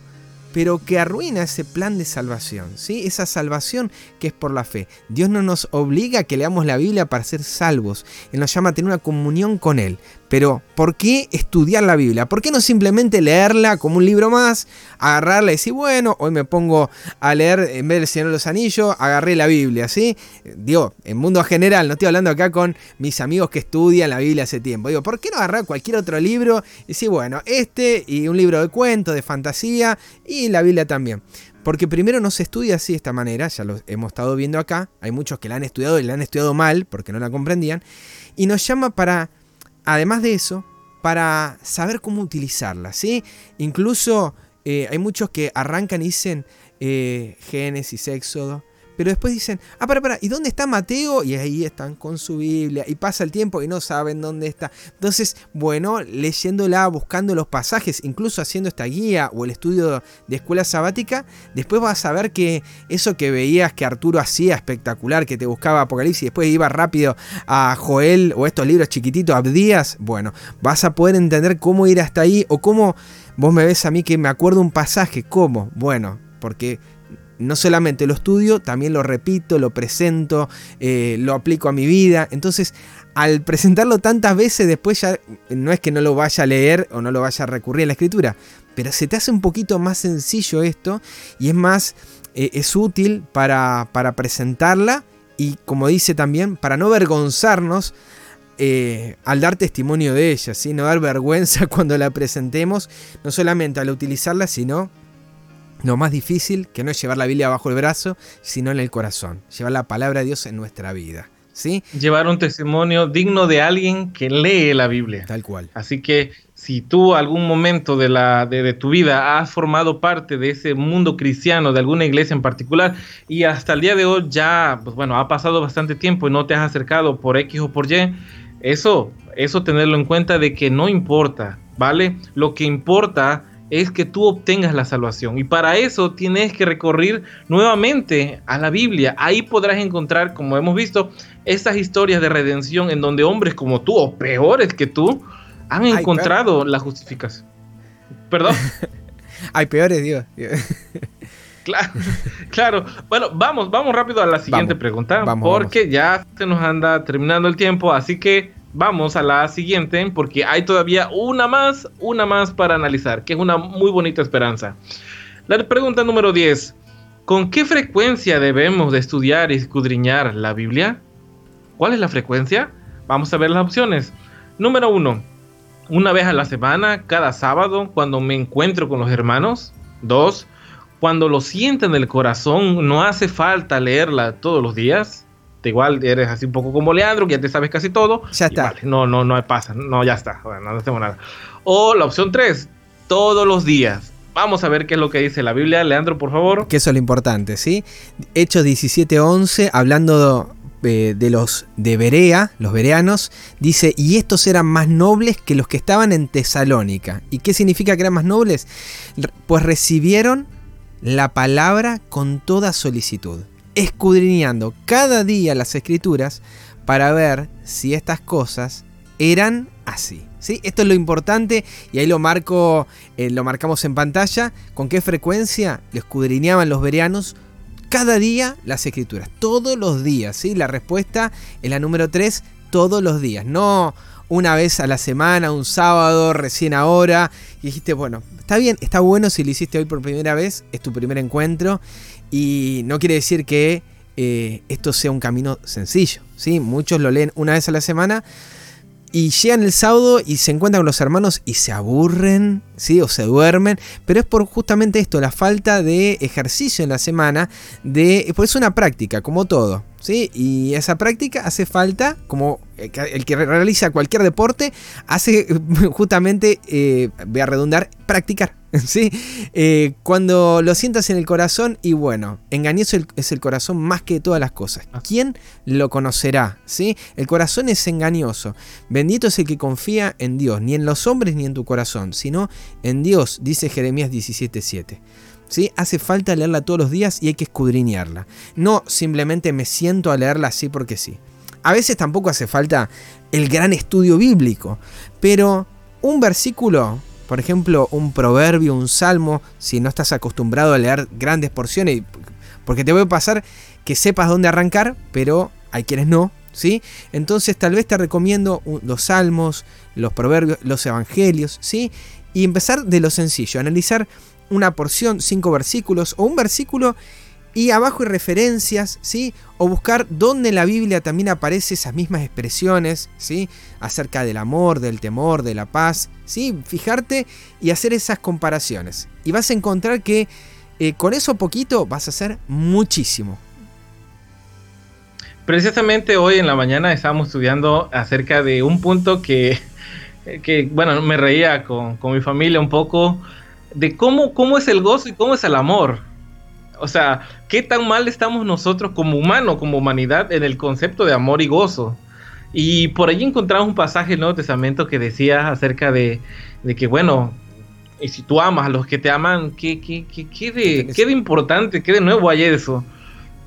pero que arruina ese plan de salvación, ¿sí? esa salvación que es por la fe. Dios no nos obliga a que leamos la Biblia para ser salvos, Él nos llama a tener una comunión con Él. Pero, ¿por qué estudiar la Biblia? ¿Por qué no simplemente leerla como un libro más, agarrarla y decir, bueno, hoy me pongo a leer, en vez del Señor de los Anillos, agarré la Biblia, ¿sí? Digo, en mundo general, no estoy hablando acá con mis amigos que estudian la Biblia hace tiempo. Digo, ¿por qué no agarrar cualquier otro libro y decir, bueno, este y un libro de cuentos, de fantasía y la Biblia también? Porque primero no se estudia así de esta manera, ya lo hemos estado viendo acá, hay muchos que la han estudiado y la han estudiado mal porque no la comprendían, y nos llama para además de eso, para saber cómo utilizarla, ¿sí? Incluso eh, hay muchos que arrancan y dicen eh, Génesis, Éxodo, pero después dicen, ah, para, para, ¿y dónde está Mateo? Y ahí están con su Biblia, y pasa el tiempo y no saben dónde está. Entonces, bueno, leyéndola, buscando los pasajes, incluso haciendo esta guía o el estudio de escuela sabática, después vas a ver que eso que veías que Arturo hacía espectacular, que te buscaba Apocalipsis, y después iba rápido a Joel o estos libros chiquititos, Abdías, bueno, vas a poder entender cómo ir hasta ahí o cómo vos me ves a mí que me acuerdo un pasaje, ¿cómo? Bueno, porque no solamente lo estudio, también lo repito, lo presento, eh, lo aplico a mi vida. Entonces, al presentarlo tantas veces, después ya no es que no lo vaya a leer o no lo vaya a recurrir a la escritura, pero se te hace un poquito más sencillo esto y es más, eh, es útil para, para, presentarla y como dice también, para no avergonzarnos. Eh, al dar testimonio de ella, ¿sí? no dar vergüenza cuando la presentemos, no solamente al utilizarla, sino lo más difícil que no es llevar la Biblia bajo el brazo, sino en el corazón, llevar la palabra de Dios en nuestra vida. ¿sí? Llevar un testimonio digno de alguien que lee la Biblia. Tal cual. Así que si tú algún momento de, la, de, tu vida has formado parte de ese mundo cristiano, de alguna iglesia en particular, y hasta el día de hoy ya, pues bueno, ha pasado bastante tiempo y no te has acercado por X o por Y, eso, eso tenerlo en cuenta de que no importa, ¿vale? Lo que importa es que tú obtengas la salvación. Y para eso tienes que recorrer nuevamente a la Biblia. Ahí podrás encontrar, como hemos visto, esas historias de redención en donde hombres como tú, o peores que tú, han encontrado la justificación. Perdón. Hay peores, Dios. Claro, claro. Bueno, vamos, vamos rápido a la siguiente pregunta, porque ya se nos anda terminando el tiempo, así que vamos a la siguiente porque hay todavía una más, una más para analizar, que es una muy bonita esperanza. La pregunta número 10. ¿Con qué frecuencia debemos de estudiar y escudriñar la Biblia? ¿Cuál es la frecuencia? Vamos a ver las opciones. Número 1. Una vez a la semana, cada sábado, cuando me encuentro con los hermanos. 2. Cuando lo siento en el corazón, no hace falta leerla todos los días igual eres así un poco como Leandro, que ya te sabes casi todo. Ya está. no, no, no pasa. No, ya está. Bueno, no hacemos nada. O la opción 3, todos los días. Vamos a ver qué es lo que dice la Biblia. Leandro, por favor. Que eso es lo importante, ¿sí? Hechos 17:11, hablando de, de, los de Berea, los bereanos, dice, y estos eran más nobles que los que estaban en Tesalónica. ¿Y qué significa que eran más nobles? Pues recibieron la palabra con toda solicitud escudriñando cada día las escrituras para ver si estas cosas eran así. ¿sí? Esto es lo importante y ahí lo marco, eh, lo marcamos en pantalla. ¿Con qué frecuencia lo escudriñaban los verianos? Cada día las escrituras, todos los días. ¿sí? La respuesta es la número 3, todos los días. No una vez a la semana, un sábado, recién ahora. Y dijiste, bueno, está bien, está bueno si lo hiciste hoy por primera vez, es tu primer encuentro. Y no quiere decir que eh, esto sea un camino sencillo. ¿sí? Muchos lo leen una vez a la semana y llegan el sábado y se encuentran con los hermanos y se aburren, ¿sí? O se duermen. Pero es por justamente esto, la falta de ejercicio en la semana. De, pues es una práctica, como todo. ¿sí? Y esa práctica hace falta, como el que realiza cualquier deporte, hace justamente, eh, voy a redundar, practicar. ¿sí? Eh, cuando lo sientas en el corazón, y bueno, engañoso es el corazón más que todas las cosas. Ah. ¿Quién lo conocerá? ¿sí? El corazón es engañoso. Bendito es el que confía en Dios, ni en los hombres ni en tu corazón, sino en Dios, dice Jeremías 17:7. ¿Sí? Hace falta leerla todos los días y hay que escudriñarla. No simplemente me siento a leerla así porque sí. A veces tampoco hace falta el gran estudio bíblico, pero un versículo, por ejemplo, un proverbio, un salmo, si no estás acostumbrado a leer grandes porciones, porque te puede pasar que sepas dónde arrancar, pero hay quienes no, ¿sí? Entonces tal vez te recomiendo los salmos, los proverbios, los evangelios, ¿sí? Y empezar de lo sencillo, analizar una porción, cinco versículos o un versículo y abajo hay referencias, ¿sí? O buscar dónde en la Biblia también aparecen esas mismas expresiones, ¿sí? Acerca del amor, del temor, de la paz, ¿sí? Fijarte y hacer esas comparaciones. Y vas a encontrar que eh, con eso poquito vas a hacer muchísimo. Precisamente hoy en la mañana estábamos estudiando acerca de un punto que, que bueno, me reía con, con mi familia un poco de cómo, cómo es el gozo y cómo es el amor. O sea, qué tan mal estamos nosotros como humanos, como humanidad, en el concepto de amor y gozo. Y por allí encontramos un pasaje en el Nuevo Testamento que decía acerca de, de que, bueno, y si tú amas a los que te aman, ¿qué, qué, qué, qué de, qué de importante, qué de nuevo hay eso?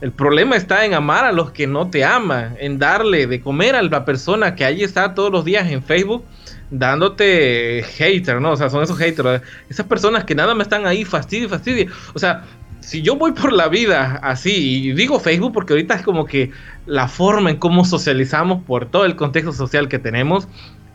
El problema está en amar a los que no te aman, en darle de comer a la persona que ahí está todos los días en Facebook dándote hater, ¿no? O sea, son esos haters, esas personas que nada me están ahí, fastidio, fastidio. O sea, si yo voy por la vida así, y digo Facebook porque ahorita es como que la forma en cómo socializamos por todo el contexto social que tenemos,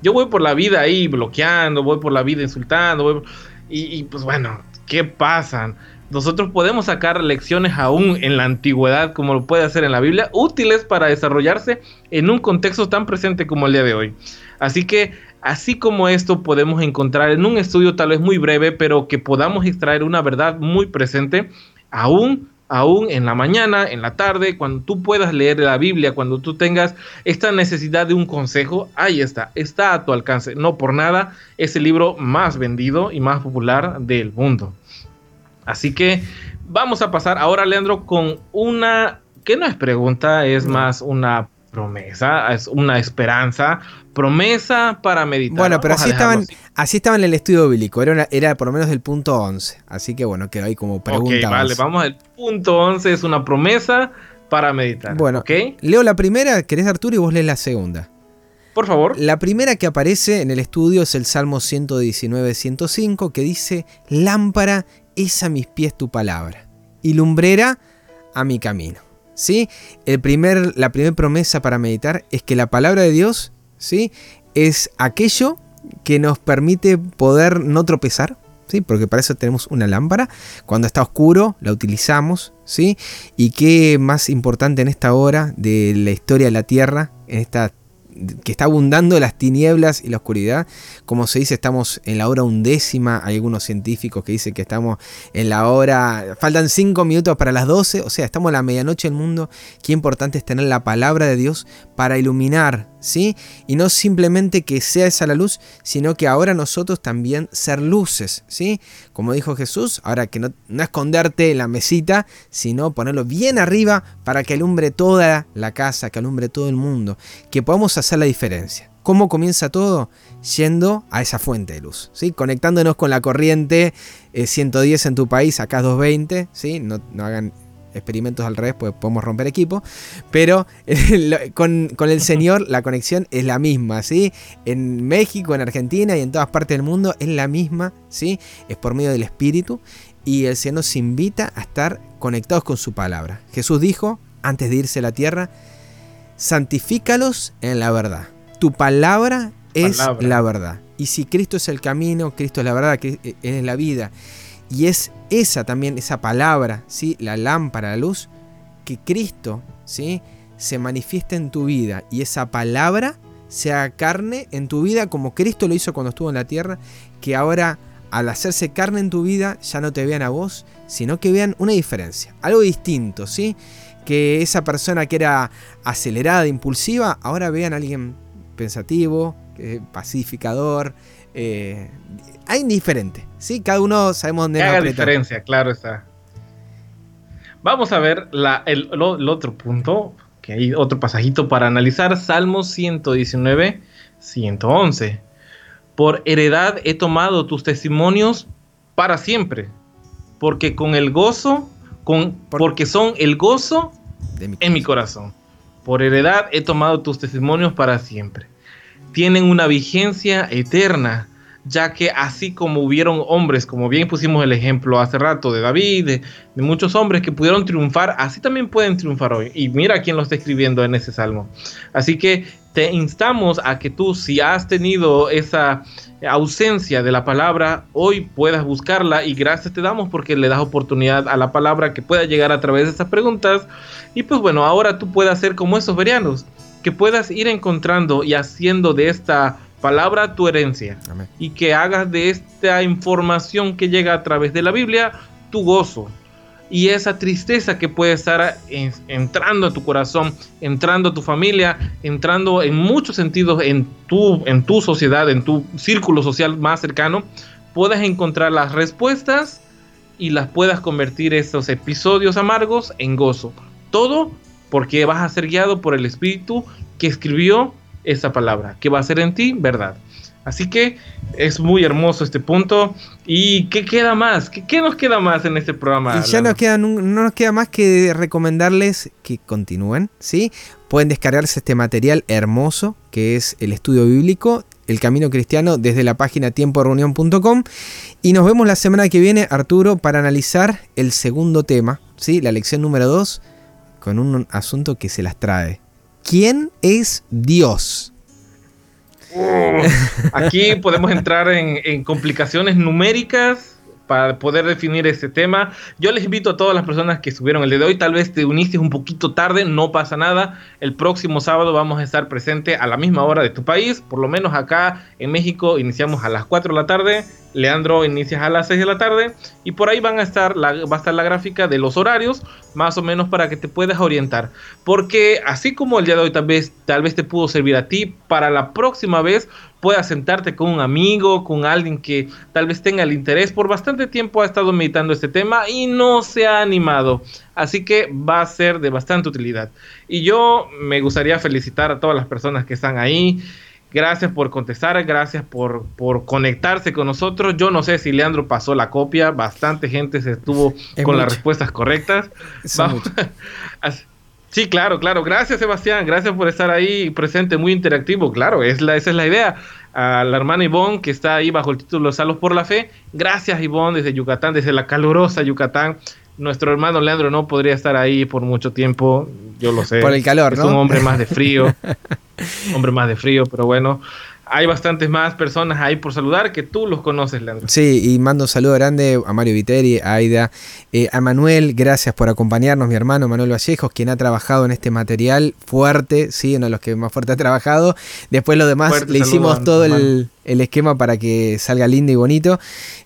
yo voy por la vida ahí bloqueando, voy por la vida insultando, y, y pues bueno, ¿qué pasa? Nosotros podemos sacar lecciones aún en la antigüedad, como lo puede hacer en la Biblia, útiles para desarrollarse en un contexto tan presente como el día de hoy. Así que Así como esto podemos encontrar en un estudio tal vez muy breve, pero que podamos extraer una verdad muy presente, aún aún en la mañana, en la tarde, cuando tú puedas leer la Biblia, cuando tú tengas esta necesidad de un consejo, ahí está, está a tu alcance. No por nada es el libro más vendido y más popular del mundo. Así que vamos a pasar ahora, Leandro, con una que no es pregunta, es más una promesa, es una esperanza, promesa para meditar. Bueno, pero así estaban, así estaban en el estudio bíblico, era, era por lo menos del punto 11, así que bueno, quedó ahí como pregunta. Ok, vale, vamos al punto 11, es una promesa para meditar. Bueno, leo la primera, querés Arturo, y vos lees la segunda. Por favor. La primera que aparece en el estudio es el Salmo 119-105, que dice, lámpara es a mis pies tu palabra, y lumbrera a mi camino. ¿Sí? El primer, la primera promesa para meditar es que la palabra de Dios ¿sí? es aquello que nos permite poder no tropezar, ¿sí? porque para eso tenemos una lámpara. Cuando está oscuro la utilizamos. ¿sí? Y qué más importante en esta hora de la historia de la Tierra, en esta que está abundando las tinieblas y la oscuridad. Como se dice, estamos en la hora undécima. Hay algunos científicos que dicen que estamos en la hora. Faltan 5 minutos para las 12. O sea, estamos a la medianoche del mundo. Qué importante es tener la palabra de Dios para iluminar ¿sí? Y no simplemente que sea esa la luz, sino que ahora nosotros también ser luces, ¿sí? Como dijo Jesús, ahora que no, esconderte en la mesita, sino ponerlo bien arriba para que alumbre toda la casa, que alumbre todo el mundo, que podamos hacer la diferencia. ¿Cómo comienza todo? Yendo a esa fuente de luz, ¿sí? Conectándonos con la corriente 110 eh, en tu país, acá 220, ¿sí? No, no hagan experimentos al revés, pues podemos romper equipo. Pero con, el Señor la conexión es la misma, ¿sí? En México, en Argentina y en todas partes del mundo es la misma, ¿sí? Es por medio del Espíritu. Y el Señor nos invita a estar conectados con su palabra. Jesús dijo, antes de irse a la tierra, santifícalos en la verdad. Tu palabra es la verdad. Y si Cristo es el camino, Cristo es la verdad, que es la vida y es esa también, esa palabra, ¿sí? la lámpara, la luz, que Cristo ¿sí? se manifiesta en tu vida y esa palabra sea carne en tu vida como Cristo lo hizo cuando estuvo en la tierra, que ahora al hacerse carne en tu vida ya no te vean a vos, sino que vean una diferencia, algo distinto, ¿sí? Que esa persona que era acelerada, impulsiva, ahora vean a alguien pensativo, pacificador, eh, hay diferente, ¿sí? Cada uno sabemos dónde Haga diferencia, claro está. Vamos a ver el, otro punto, que hay otro pasajito para analizar, Salmos 119, 111. Por heredad he tomado tus testimonios para siempre, porque con el gozo, con, porque son el gozo en mi corazón. Por heredad he tomado tus testimonios para siempre. Tienen una vigencia eterna ya que así como hubieron hombres, como bien pusimos el ejemplo hace rato de David, de, muchos hombres que pudieron triunfar, así también pueden triunfar hoy. Y mira quién lo está escribiendo en ese salmo. Así que te instamos a que tú, si has tenido esa ausencia de la palabra, hoy puedas buscarla y gracias te damos porque le das oportunidad a la palabra que pueda llegar a través de esas preguntas. Y pues bueno, ahora tú puedas ser como esos verianos, que puedas ir encontrando y haciendo de esta palabra tu herencia. Y que hagas de esta información que llega a través de la Biblia tu gozo. Y esa tristeza que puede estar entrando a tu corazón, entrando a tu familia, entrando en muchos sentidos en tu, en tu sociedad, en tu círculo social más cercano, puedas encontrar las respuestas y las puedas convertir esos episodios amargos en gozo. Todo porque vas a ser guiado por el Espíritu que escribió esa palabra, que va a ser en ti verdad. Así que es muy hermoso este punto. ¿Y qué queda más? ¿Qué, nos queda más en este programa? Y ya nos queda, no nos queda más que recomendarles que continúen, ¿sí? Pueden descargarse este material hermoso que es el estudio bíblico, el camino cristiano, desde la página tiemporeunión.com. Y nos vemos la semana que viene, Arturo, para analizar el segundo tema, ¿sí? La lección número 2, con un asunto que se las trae. ¿Quién es Dios? Uh, aquí podemos entrar en, complicaciones numéricas para poder definir este tema. Yo les invito a todas las personas que subieron el día de hoy, tal vez te uniste un poquito tarde, no pasa nada. El próximo sábado vamos a estar presente a la misma hora de tu país, por lo menos acá en México iniciamos a las 4 de la tarde, Leandro inicia a las 6 de la tarde y por ahí van a estar va a estar la gráfica de los horarios, más o menos para que te puedas orientar. Porque así como el día de hoy tal vez, tal vez te pudo servir a ti, para la próxima vez puedas sentarte con un amigo, con alguien que tal vez tenga el interés. Por bastante tiempo ha estado meditando este tema y no se ha animado. Así que va a ser de bastante utilidad. Y yo me gustaría felicitar a todas las personas que están ahí. Gracias por contestar, gracias por, por conectarse con nosotros. Yo no sé si Leandro pasó la copia, bastante gente se estuvo con las respuestas correctas. sí, claro, claro. Gracias, Sebastián. Gracias por estar ahí presente, muy interactivo. Claro, es la, esa es la idea. A la hermana Ivonne, que está ahí bajo el título Salos por la Fe. Gracias, Ivonne, desde Yucatán, desde la calurosa Yucatán. Nuestro hermano Leandro no podría estar ahí por mucho tiempo, yo lo sé. Por el calor, es un hombre más de frío. hombre más de frío, pero bueno, hay bastantes más personas ahí por saludar que tú los conoces, Leandro. Sí, y mando un saludo grande a Mario Viteri, a Aida, eh, a Manuel, gracias por acompañarnos, mi hermano Manuel Vallejos, quien ha trabajado en este material fuerte, sí, uno de los que más fuerte ha trabajado. Después lo demás le hicimos todo el, el esquema para que salga lindo y bonito.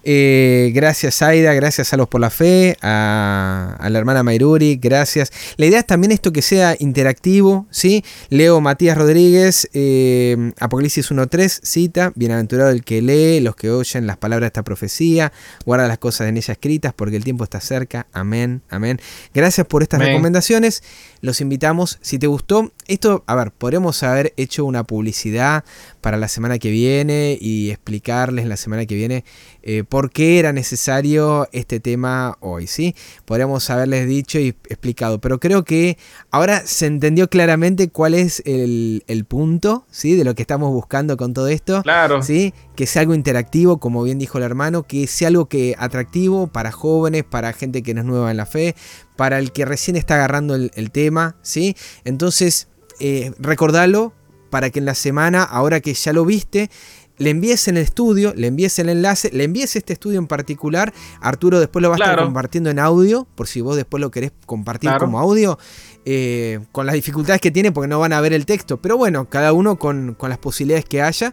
Eh, gracias Aida, gracias a los por la fe, a, la hermana Mayruri, gracias. La idea es también esto que sea interactivo, ¿sí? Leo Matías Rodríguez, eh, Apocalipsis 1.3, cita, bienaventurado el que lee, los que oyen las palabras de esta profecía, guarda las cosas en ella escritas porque el tiempo está cerca, amén, amén. Gracias por estas recomendaciones, los invitamos, si te gustó, esto, a ver, podríamos haber hecho una publicidad para la semana que viene y explicarles la semana que viene eh, por qué era necesario este tema hoy, ¿sí? Podríamos haberles dicho y explicado, pero creo que ahora se entendió claramente cuál es el, punto, ¿sí? De lo que estamos buscando con todo esto. Claro. ¿Sí? Que sea algo interactivo, como bien dijo el hermano, que sea algo que atractivo para jóvenes, para gente que no es nueva en la fe, para el que recién está agarrando el, tema, ¿sí? Entonces, eh, recordalo para que en la semana, ahora que ya lo viste, le envíes en el estudio, le envíes el enlace, le envíes este estudio en particular. Arturo después lo va a estar compartiendo en audio, por si vos después lo querés compartir como audio. Eh, con las dificultades que tiene porque no van a ver el texto. Pero bueno, cada uno con, las posibilidades que haya.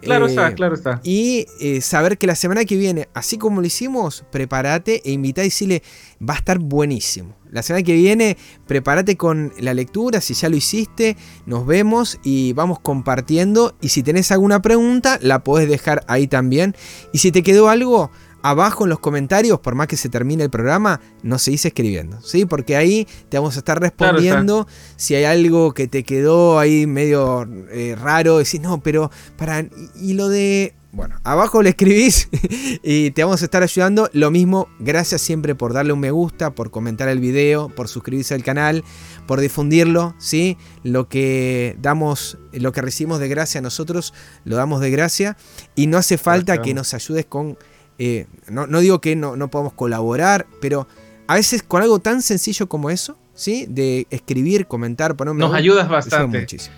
Claro está, eh, claro está. Y eh, saber que la semana que viene, así como lo hicimos, prepárate e invita y decirle, va a estar buenísimo. La semana que viene, prepárate con la lectura, si ya lo hiciste, nos vemos y vamos compartiendo. Y si tenés alguna pregunta, la podés dejar ahí también. Y si te quedó algo, abajo en los comentarios, por más que se termine el programa, no se dice escribiendo, ¿sí? Porque ahí te vamos a estar respondiendo si hay algo que te quedó ahí medio eh, raro, decís, no, pero para... Y, lo de... Bueno, abajo le escribís y te vamos a estar ayudando. Lo mismo, gracias siempre por darle un me gusta, por comentar el video, por suscribirse al canal, por difundirlo, ¿sí? Lo que damos, lo que recibimos de gracia nosotros, lo damos de gracia. Y no hace falta que nos ayudes con eh, no, digo que no, no podamos colaborar, pero a veces con algo tan sencillo como eso, ¿sí? De escribir, comentar, poner Nos ayudas bastante. Muchísimo.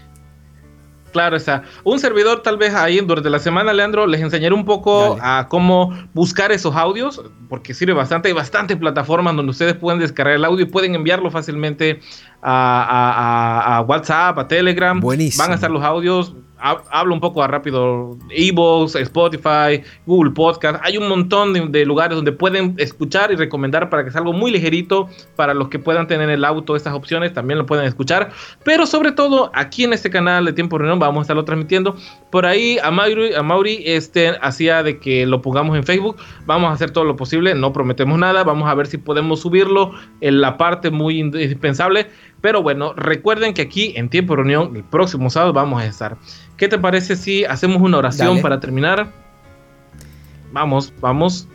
Claro está. Un servidor tal vez ahí durante la semana, Leandro, les enseñaré un poco a cómo buscar esos audios, porque sirve bastante. Hay bastantes plataformas donde ustedes pueden descargar el audio y pueden enviarlo fácilmente a, a WhatsApp, a Telegram. Buenísimo. Van a estar los audios hablo un poco rápido, Evox, Spotify, Google Podcast, hay un montón de, lugares donde pueden escuchar y recomendar para que sea algo muy ligerito para los que puedan tener en el auto estas opciones, también lo pueden escuchar, pero sobre todo aquí en este canal de Tiempo Reunión vamos a estarlo transmitiendo, por ahí a Mauri, a Mauri este, hacía de que lo pongamos en Facebook, vamos a hacer todo lo posible, no prometemos nada, vamos a ver si podemos subirlo en la parte muy indispensable, pero bueno, recuerden que aquí en Tiempo Reunión, el próximo sábado vamos a estar. ¿Qué te parece si hacemos una oración para terminar? Vamos, vamos.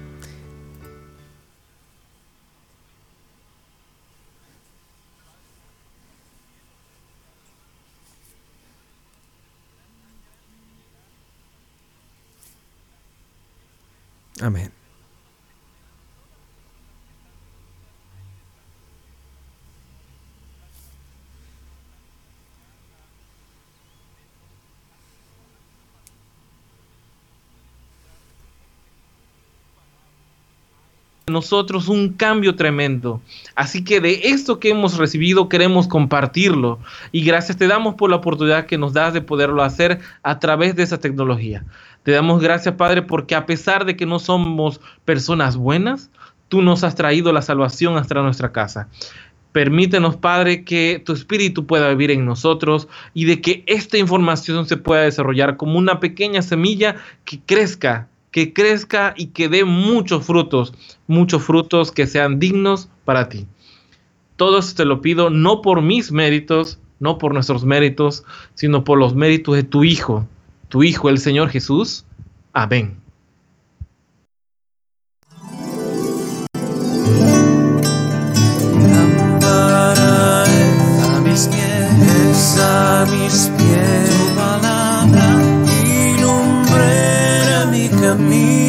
Amén. Nosotros un cambio tremendo. Así que de esto que hemos recibido queremos compartirlo y gracias te damos por la oportunidad que nos das de poderlo hacer a través de esa tecnología. Te damos gracias, Padre, porque a pesar de que no somos personas buenas, tú nos has traído la salvación hasta nuestra casa. Permítenos, Padre, que tu Espíritu pueda vivir en nosotros y de que esta información se pueda desarrollar como una pequeña semilla que crezca que crezca y que dé muchos frutos, muchos frutos que sean dignos para ti. Todo esto te lo pido no por mis méritos, no por nuestros méritos, sino por los méritos de tu Hijo, tu Hijo, el Señor Jesús. Amén. mis a mí.